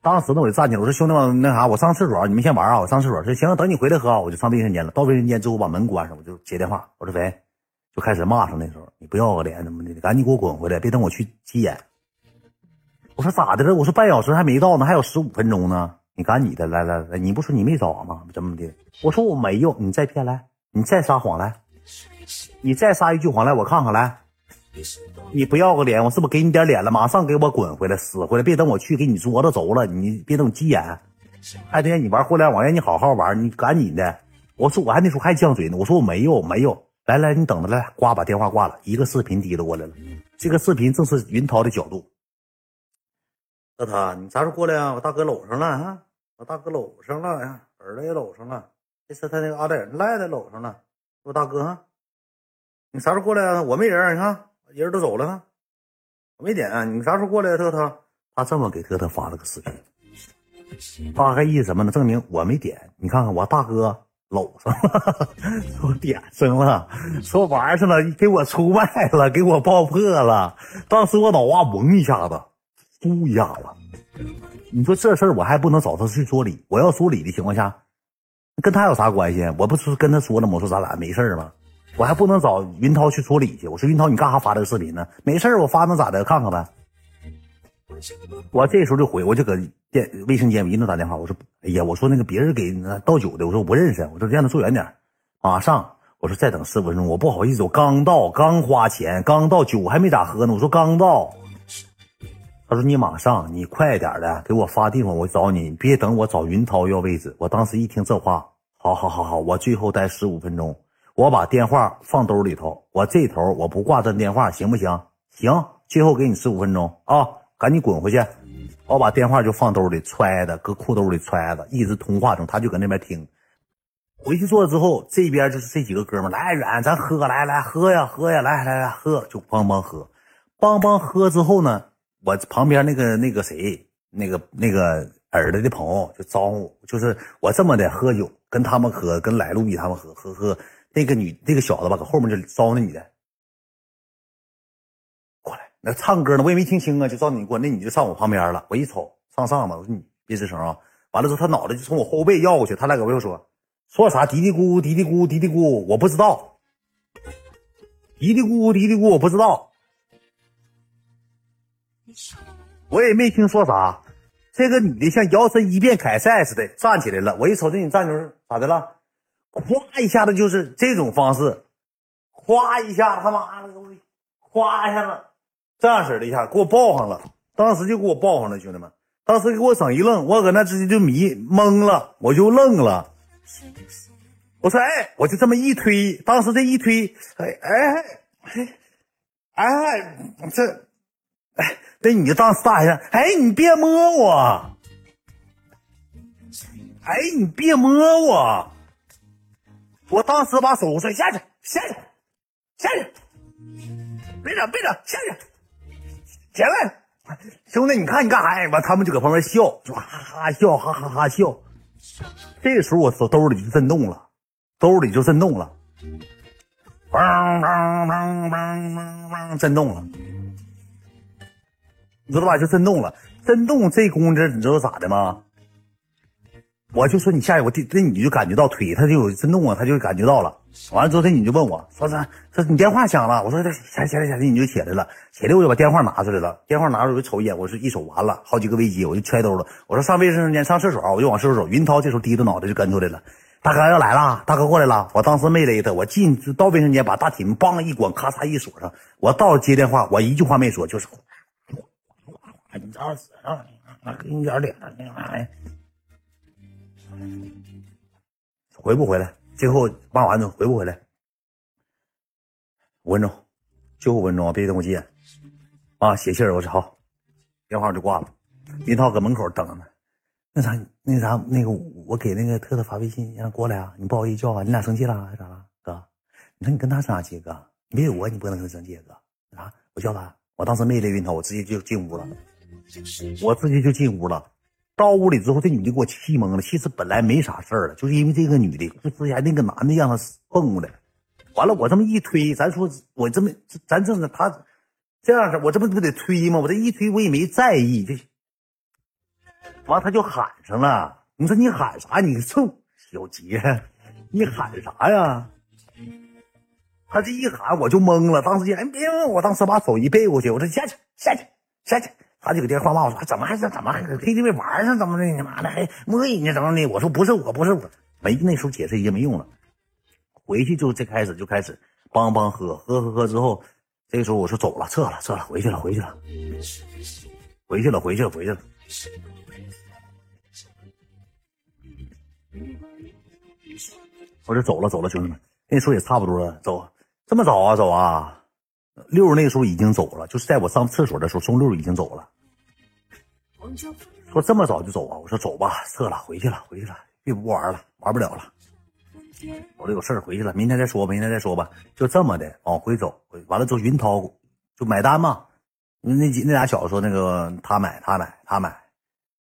当时呢我就站起来，我说兄弟们那啥，我上厕所，你们先玩啊，我上厕所。说行，等你回来喝，我就上卫生间了。到卫生间之后把门关上，我就接电话。我说喂，就开始骂上。那时候你不要个脸怎么的，赶紧给我滚回来，别等我去急眼。我说咋的了？我说半小时还没到呢，还有十五分钟呢。你赶你的，来来来，你不说你没找吗？怎么的？我说我没有，你再骗来，你再撒谎来。你再撒一句谎来，我看看来。你不要个脸，我是不是给你点脸了？马上给我滚回来，死回来！别等我去给你捉到走了，你别等急眼。哎，对，你玩互联网，让你好好玩，你赶紧的。我说我还那时候还犟嘴呢，我说我没有没有。来来，你等着来，挂把电话挂了，一个视频滴溜过来了。这个视频正是云涛的角度。特特，你啥时候过来啊？我大哥搂上了啊！我大哥搂上了呀，儿子也搂上了。这次他那个阿德赖的搂上了。我大哥啊。你啥时候过来啊？我没人，你看人都走了，我没点啊。你啥时候过来，特特？他这么给特特发了个视频，大概意思什么呢？证明我没点。你看看我大哥搂上了，我点上了，说玩上了，给我出卖了，给我爆破了。当时我脑瓜嗡一下子，呼一下子。你说这事儿我还不能找他去说理？我要说理的情况下，跟他有啥关系？我不是跟他说了吗？我说咱俩没事吗？我还不能找云涛去处理去。我说云涛，你干啥发这个视频呢？没事我发能咋的？看看呗。我这时候就回，我就搁电卫生间，我一直打电话。我说，哎呀，我说那个别人给倒酒的，我说我不认识，我说让他坐远点，马上。我说再等十五分钟，我不好意思，我刚到，刚花钱，刚到，酒还没咋喝呢。我说刚到。他说你马上，你快点的，给我发地方，我找你，别等我找云涛要位置。我当时一听这话，好好好好，我最后待十五分钟。我把电话放兜里头，我这头我不挂这电话，行不行？行，最后给你十五分钟啊，赶紧滚回去。我把电话就放兜里揣着，搁裤兜里揣着，一直通话中，他就搁那边听。回去坐了之后，这边就是这几个哥们来远，咱喝，来来喝呀喝呀，来来来喝，就帮帮喝，帮帮喝之后呢，我旁边那个那个谁，那个那个儿子的朋友就招呼，就是我这么的喝酒，跟他们喝，跟来路比他们喝，喝喝。那个女，那个小子吧，搁后面就招那女的过来。那唱歌呢，我也没听清啊，就招你过。那女的上我旁边了，我一瞅上上吧，我说你别吱声啊。完了之后，他脑袋就从我后背绕过去，他俩搁背后说说啥嘀嘀咕咕嘀嘀咕嘀嘀咕，我不知道。嘀嘀咕咕嘀嘀咕，我不知道。我也没听说啥。这个女的像摇身一变凯撒似的站起来了，我一瞅这女站就是咋的了？咵一下子就是这种方式，咵一下他妈的，咵一下子这样式的，一下给我抱上了，当时就给我抱上了，兄弟们，当时给我整一愣，我搁那直接就迷懵了，我就愣了，我说哎，我就这么一推，当时这一推，哎哎哎哎，这哎，这你就当时大下，哎，你别摸我，哎，你别摸我。我当时把手我说下去下去下去，别整别整下去，起来，兄弟你看你干啥呀？完他们就搁旁边笑，就哈哈笑哈哈哈笑。这时候我手兜里就震动了，兜里就震动了，嗡嗡嗡嗡嗡震动了，你知道吧？就震动了，震动这功夫你知道咋的吗？我就说你下去，我这这你就感觉到腿，他就有震动啊，他就感觉到了。完了之后，这你就问我说：“啥？说你电话响了。”我说：“起来起来起来！”你就起来了，起来我就把电话拿出来了。电话拿出来我就瞅一眼，我是一手完了，好几个危机，我就揣兜了。我说上卫生间上厕所，我就往厕所走。云涛这时候低着脑袋就跟出来了，大哥要来了，大哥过来了。我当时没勒他，我进到卫生间把大铁门梆一关，咔嚓一锁上。我到接电话，我一句话没说，就是你找死啊！给你点脸，那玩意儿。回不回来？最后骂完之后回不回来？五分钟，就五分钟！别等我急眼啊！写信儿，我说好，电话我就挂了。林涛搁门口等着呢。那啥，那啥，那个我给那个特特发微信让他过来啊！你不好意思叫啊？你俩生气了还是咋了，哥？你说你跟他生啥气，哥？没有我，你不能跟他生气，哥？啥？我叫他，我当时没理云涛，我直接就进屋了，我直接就进屋了。到屋里之后，这女的给我气懵了。其实本来没啥事儿了，就是因为这个女的，之前那个男的让她蹦的，完了我这么一推，咱说我这么咱这么他这样式，我这不不得推吗？我这一推我也没在意，这完他就喊上了。你说你喊啥？你臭小杰，你喊啥呀？他这一喊我就懵了，当时就哎别问我，当时把手一背过去，我说下去下去下去。他就搁电话骂我说怎么还是怎么还搁 KTV 玩上怎么的？你妈的还摸人家怎么的？我说不是我不是我，没那时候解释已经没用了。回去就这开始就开始帮帮喝喝喝喝之后，这时候我说走了撤了撤了回去了回去了回去了回去了回去了。我说走了走了兄弟们，那时候也差不多了，走这么早啊走啊。六那时候已经走了，就是在我上厕所的时候，中六已经走了。说这么早就走啊？我说走吧，撤了，回去了，回去了，别不玩了，玩不了了。我这有事儿回去了，明天再说吧，明天再说吧。就这么的往回走，完了之后云涛就买单嘛。那几那俩小子说那个他买他买他买，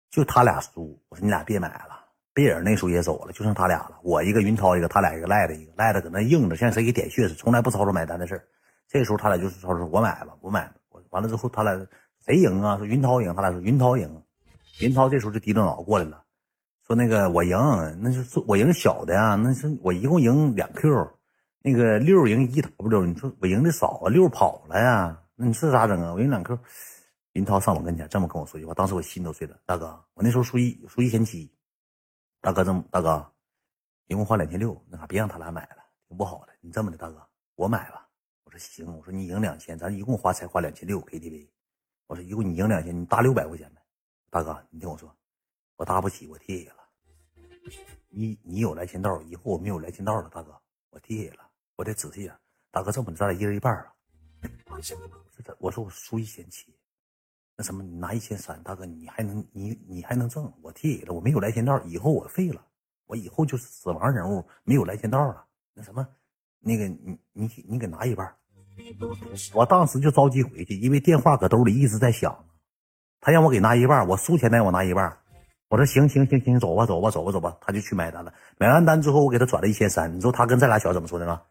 就他俩输。我说你俩别买了。贝尔那时候也走了，就剩他俩了。我一个云涛一个，他俩一个赖的一个赖的搁那硬着，像谁给点穴似，从来不操作买单的事儿。这时候他俩就是操作，我买了，我买了，完了之后他俩谁赢啊？说云涛赢，他俩说云涛赢。云涛这时候就低着脑过来了，说那个我赢，那是我赢小的呀，那是我一共赢两 Q，那个六赢一 W，你说我赢的少啊，六跑了呀，那你是咋整啊？我赢两 Q。云涛上我跟前这么跟我说句话，当时我心都碎了，大哥，我那时候输一输一千七。大哥，这么大哥，一共花两千六，那啥，别让他俩买了，挺不好的。你这么的，大哥，我买了。我说行，我说你赢两千，咱一共花才花两千六 KTV。我说一共你赢两千，你搭六百块钱呗。大哥，你听我说，我搭不起，我贴了。你你有来钱道，以后我没有来钱道了，大哥，我贴了，我得仔细啊。大哥，这么的，咱俩一人一半啊。我说我输一千七。那什么，你拿一千三，大哥，你还能你你还能挣？我贴了，我没有来钱道，以后我废了，我以后就是死亡人物，没有来钱道了。那什么，那个你你你给拿一半，我当时就着急回去，因为电话搁兜里一直在响，他让我给拿一半，我输钱让我拿一半，我说行行行行，走吧走吧走吧走吧，他就去买单了。买完单之后，我给他转了一千三，你说他跟这俩小子怎么说的吗？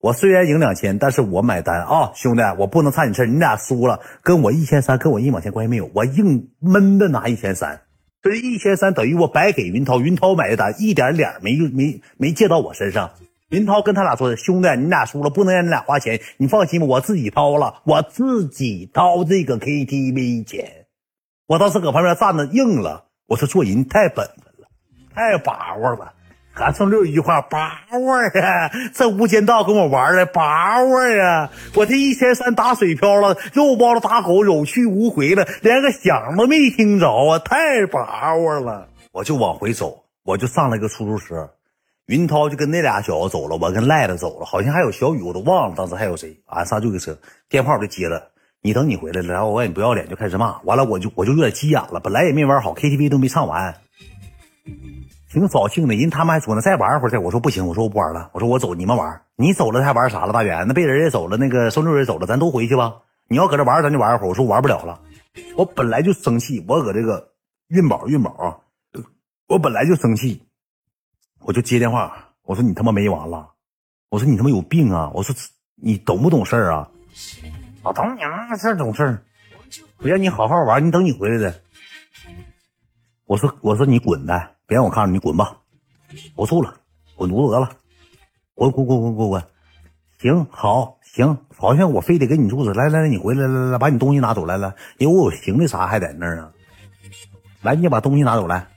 我虽然赢两千，但是我买单。啊，兄弟，我不能差你事你俩输了，跟我一千三，跟我一毛钱关系没有，我硬闷的拿一千三，这一千三等于我白给云涛，云涛买的单，一点脸没没没借到我身上。林涛跟他俩说的，兄弟，你俩输了，不能让你俩花钱，你放心吧，我自己掏了，我自己掏这个 KTV 钱。我当时搁旁边站着硬了，我说做人太本分了，太把握了。还剩六一句话，把握呀！这无间道跟我玩的，把握呀！我这一千三打水漂了，肉包子打狗，有去无回了，连个响都没听着啊！太把握了！我就往回走，我就上了一个出租车，云涛就跟那俩小子走了，我跟赖子走了，好像还有小雨，我都忘了当时还有谁。俺仨就个车，电话我就接了，你等你回来了，然后我你不要脸就开始骂，完了我就我就有点急眼了，本来也没玩好，KTV 都没唱完。挺扫兴的，人他们还说呢，再玩一会儿再。我说不行，我说我不玩了，我说我走，你们玩。你走了还玩啥了？大元，那被人也走了，那个孙六也走了，咱都回去吧。你要搁这玩，咱就玩一会儿。我说玩不了了，我本来就生气，我搁这个运宝运宝，我本来就生气，我就接电话，我说你他妈没完了，我说你他妈有病啊，我说你懂不懂事儿啊？我懂你妈事儿懂事儿，我让你好好玩，你等你回来的。我说我说你滚呗。别让我看着你滚吧，我住了，滚犊子得了，滚滚滚滚滚滚，行好行，好像我非得跟你住着。来来来，你回来来来，把你东西拿走来来，因为我有行李啥还在那儿呢。来，你把东西拿走来。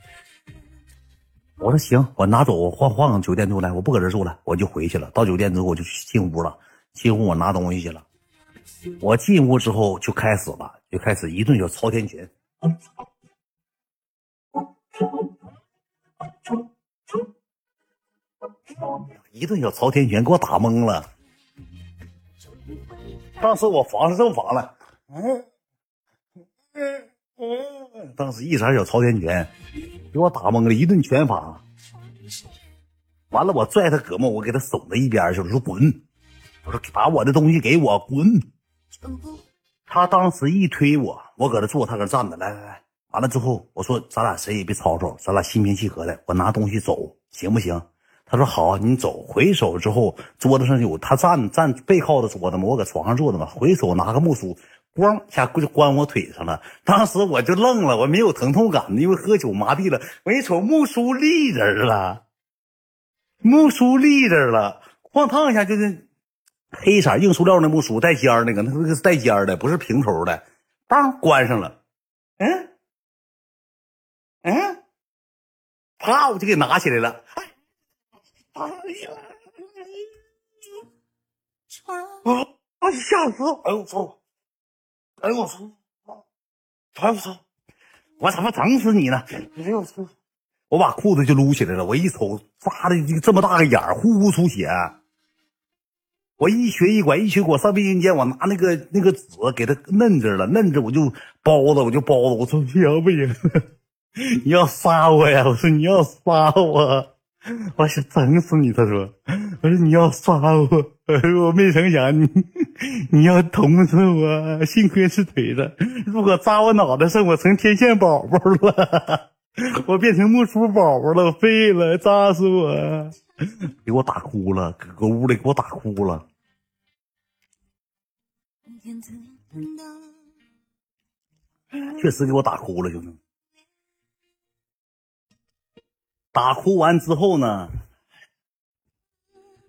我说行，我拿走我换换个酒店住来，我不搁这住了，我就回去了。到酒店之后我就进屋了，进屋我拿东西去了。我进屋之后就开始了，就开始一顿小朝天拳。一顿小朝天拳给我打懵了，当时我防是这么防了，嗯嗯嗯，当时一闪小朝天拳给我打懵了，一顿拳法，完了我拽他胳膊，我给他耸到一边去了，说滚，我说把我的东西给我滚，他当时一推我，我搁这坐，他搁站着，来来来。完了之后，我说咱俩谁也别吵吵，咱俩心平气和的。我拿东西走，行不行？他说好，你走。回首之后，桌子上有他站站背靠着桌子嘛，我搁床上坐着嘛。回手拿个木梳，咣一下就关我腿上了。当时我就愣了，我没有疼痛感，因为喝酒麻痹了。我一瞅木梳立着了，木梳立着了，哐当一下就是黑色硬塑料那木梳带尖儿那个，那个是带尖的，不是平头的。当关上了，嗯嗯，啪我就给拿起来了。哎呀！啊！啊！吓死！哎呦我操！哎呦我操！哎呦我操！我他妈整死你呢！哎呦我操！我把裤子就撸起来了，我一瞅，扎的这么大个眼儿，呼呼出血。我一瘸一拐，一瘸拐上卫生间，我拿那个那个纸给他嫩着了，嫩着我就包着，我就包着。我说不行不行，你要杀我呀！我说你要杀我。我想整死你！他说：“我说你要杀我，我没成想你你要捅死我，幸亏是腿子，如果扎我脑袋上，我成天线宝宝了，我变成木梳宝宝了，废了，扎死我！给我打哭了，搁屋里给我打哭了。确实给我打哭了，兄弟。”打哭完之后呢，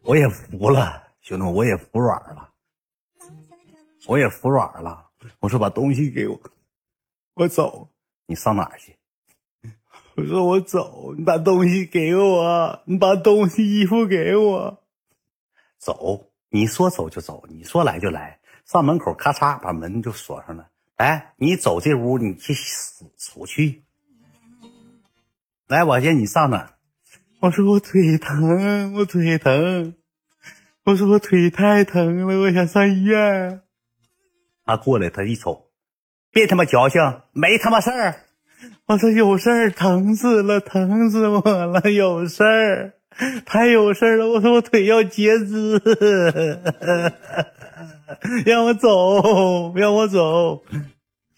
我也服了，兄弟们，我也服软了，我也服软了。我说把东西给我，我走，你上哪去？我说我走，你把东西给我，你把东西衣服给我，走。你说走就走，你说来就来。上门口咔嚓把门就锁上了。哎，你走这屋，你去死出去。来，我先你上哪？我说我腿疼，我腿疼。我说我腿太疼了，我想上医院。他过来，他一瞅，别他妈矫情，没他妈事儿。我说有事儿，疼死了，疼死我了，有事儿，太有事儿了。我说我腿要截肢，让我走，让我走。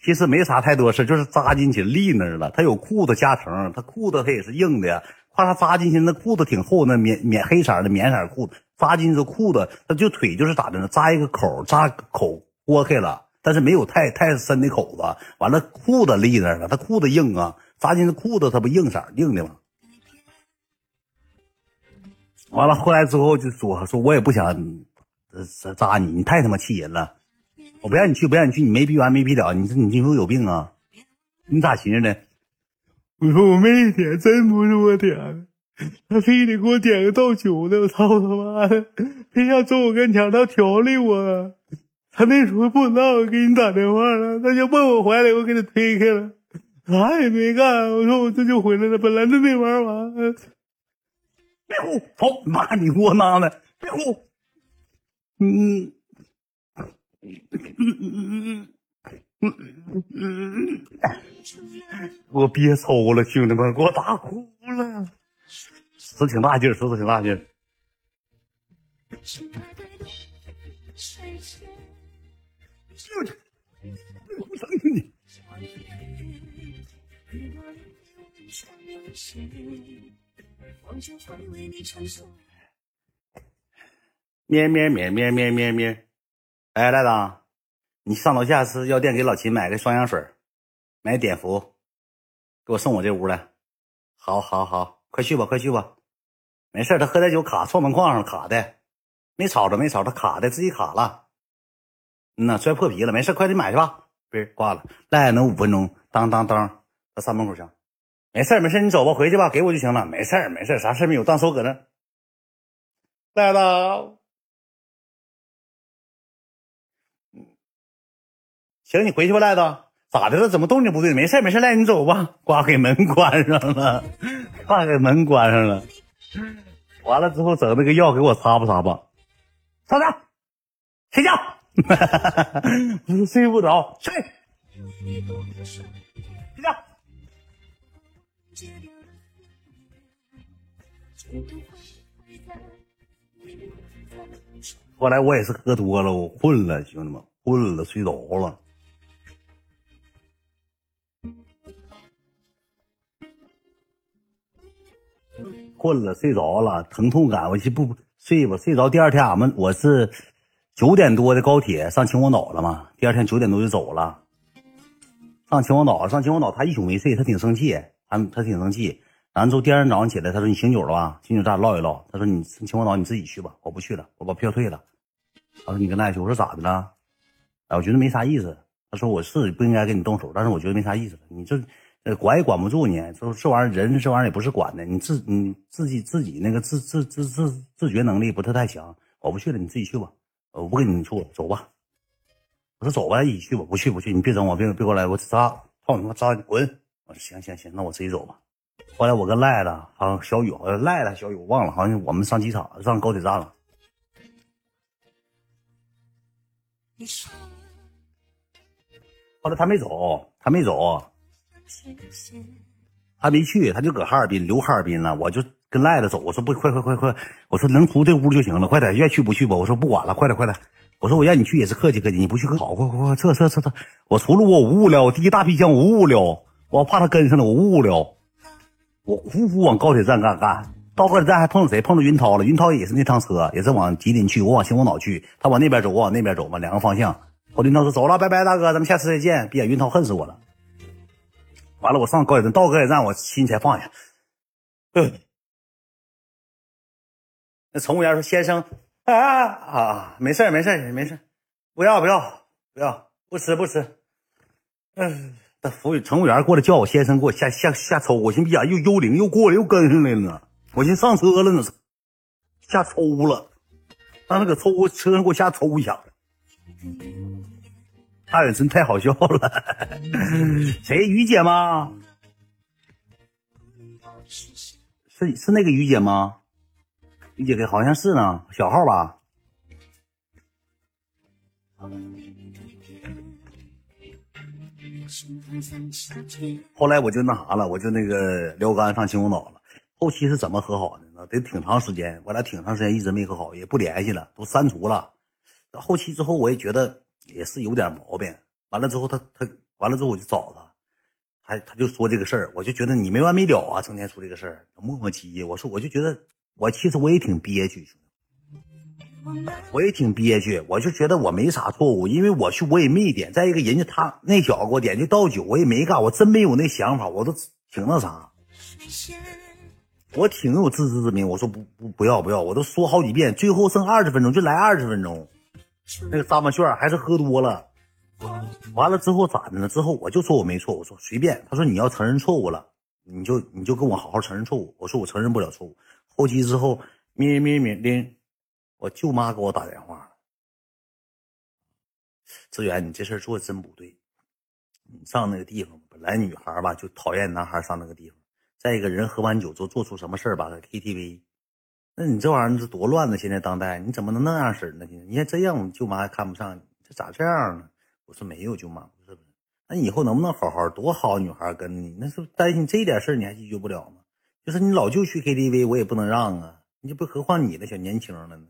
其实没啥太多事，就是扎进去立那儿了。他有裤子加成，他裤子他也是硬的呀。夸他扎进去，那裤子挺厚，那棉棉黑色的棉色裤子扎进去，裤子他就腿就是咋的呢？扎一个口，扎口豁开了，但是没有太太深的口子。完了裤子立那儿了，他裤子硬啊，扎进去裤子他不硬色硬的吗？完了后来之后就说说我也不想扎你，你太他妈气人了。我不让你去，不让你去，你没逼完没逼了。你说你女朋友有病啊？你咋寻思的？我说我没点，真不是我点的，他非得给我点个倒酒的。我操他妈的，非要坐我跟前，他调理我。他那时候不知道我给你打电话了，他就奔我怀里，我给他推开了，啥也没干。我说我这就回来了，本来都没玩完。别哭，操妈你窝囊的，别哭。嗯。我憋抽了，兄弟们，给我打哭了，使挺大劲，使挺大劲。咩咩咩咩咩咩咩。哎，赖子，你上楼下是药店给老秦买个双氧水，买碘伏，给我送我这屋来。好，好，好，快去吧，快去吧。没事，他喝点酒卡撞门框上了卡的，没吵着，没吵着卡的，自己卡了。嗯呐，摔破皮了，没事，快点买去吧。别挂了，赖能五分钟。当当当，到上门口去。没事，没事，你走吧，回去吧，给我就行了。没事，没事，啥事没有，到时候搁那。赖子。行，你回去吧，赖子。咋的了？怎么动静不对？没事没事，赖你走吧。挂给门关上了，挂给门关上了。完了之后，整那个药给我擦吧擦吧。上床睡觉。不是睡不着，睡。睡觉。后来我也是喝多了，我困了，兄弟们，困了，睡着了。困了，睡着了，疼痛感，我就不睡吧，睡着。第二天俺们我是九点多的高铁上秦皇岛了嘛，第二天九点多就走了。上秦皇岛，上秦皇岛，他一宿没睡，他挺生气，他他挺生气。然后之后第二天早上起来，他说你醒酒了吧？醒酒咱俩唠一唠。他说你上秦皇岛你自己去吧，我不去了，我把票退了。他说你跟那去，我说咋的了？哎，我觉得没啥意思。他说我是不应该跟你动手，但是我觉得没啥意思。你这。呃，管也管不住你，就这玩意儿，人这玩意儿也不是管的，你自你自己自己那个自自自自自觉能力不是太强，我不去了，你自己去吧，我不跟你处了，走吧。我说走吧，一起去吧，不去不去，你别整我，别别过来，我扎，操你妈扎，滚！我说行行行，那我自己走吧。后来我跟赖子，好像小雨，好像赖子小雨，我忘了，好像我们上机场，上高铁站了。后来他没走，他没走。还没去，他就搁哈尔滨留哈尔滨了。我就跟赖子走，我说不，快快快快，我说能出这屋就行了，快点，愿去不去吧。我说不管了，快点快点。我说我让你去也是客气客气，你不去可好，快快快，撤撤撤撤。我出了我无聊，我第一大皮箱我无聊，我怕他跟上了，我无聊。我呼呼往高铁站干干，到高铁站还碰到谁？碰到云涛了。云涛也是那趟车，也是往吉林去，我往秦皇岛去。他往那边走，我往那边走嘛，两个方向。我云涛说走了，拜拜，大哥，咱们下次再见。别云涛恨死我了。完了，我上高铁站，到高铁站，我心才放下。嗯，那乘务员说：“先生，啊啊，没事没事没事不要不要不要，不吃不吃。”嗯，那服务乘务员过来叫我先生，给我下下下抽。我寻思，呀，又幽灵又过来又跟上来了呢。我寻思上车了呢，下抽了，让他搁抽车上给我下抽一下。大远真太好笑了，谁于姐吗？是是那个于姐吗？于姐给，好像是呢，小号吧。后来我就那啥了，我就那个撩干上秦皇岛了。后期是怎么和好的呢？得挺长时间，我俩挺长时间一直没和好，也不联系了，都删除了。后期之后，我也觉得。也是有点毛病，完了之后他他完了之后我就找他，他他就说这个事儿，我就觉得你没完没了啊，成天说这个事儿，磨磨唧唧。我说我就觉得我其实我也挺憋屈，我也挺憋屈，我就觉得我没啥错误，因为我去我也没点，再一个人家他那小子给我点的倒酒，我也没干，我真没有那想法，我都挺那啥，我挺有自知之明，我说不不不要不要，我都说好几遍，最后剩二十分钟就来二十分钟。那个沙巴券还是喝多了，完了之后咋的呢？之后我就说我没错，我说随便。他说你要承认错误了，你就你就跟我好好承认错误。我说我承认不了错误。后期之后，咩咩咩的，我舅妈给我打电话了。志远，你这事做的真不对。你上那个地方，本来女孩吧就讨厌男孩上那个地方。再一个人喝完酒之后做出什么事儿吧，KTV。那你这玩意儿是多乱呢？现在当代，你怎么能那样式呢？你看这样，舅妈还看不上你，这咋这样呢？我说没有，舅妈，是不是。那以后能不能好好？多好女孩跟你，那是担心这点事儿，你还解决不了吗？就是你老舅去 KTV，我也不能让啊。你就不何况你的小年轻了呢？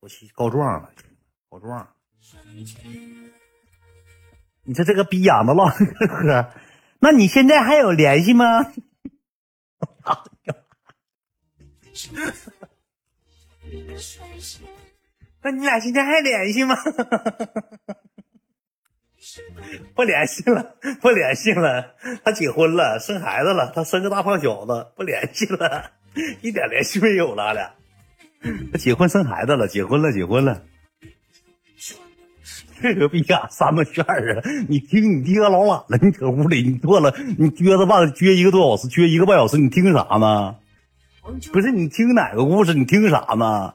我去告状了，告状。你说这个逼养的唠嗑，那你现在还有联系吗？那你俩现在还联系吗？不联系了，不联系了。他结婚了，生孩子了，他生个大胖小子，不联系了，一点联系没有了。俺俩，他结婚生孩子了，结婚了，结婚了。这个逼呀，三个圈儿啊！你听你爹老懒了，你搁屋里，你坐了，你撅着棒撅一个多小时，撅一个半小时，你听啥呢？不是你听哪个故事？你听啥呢？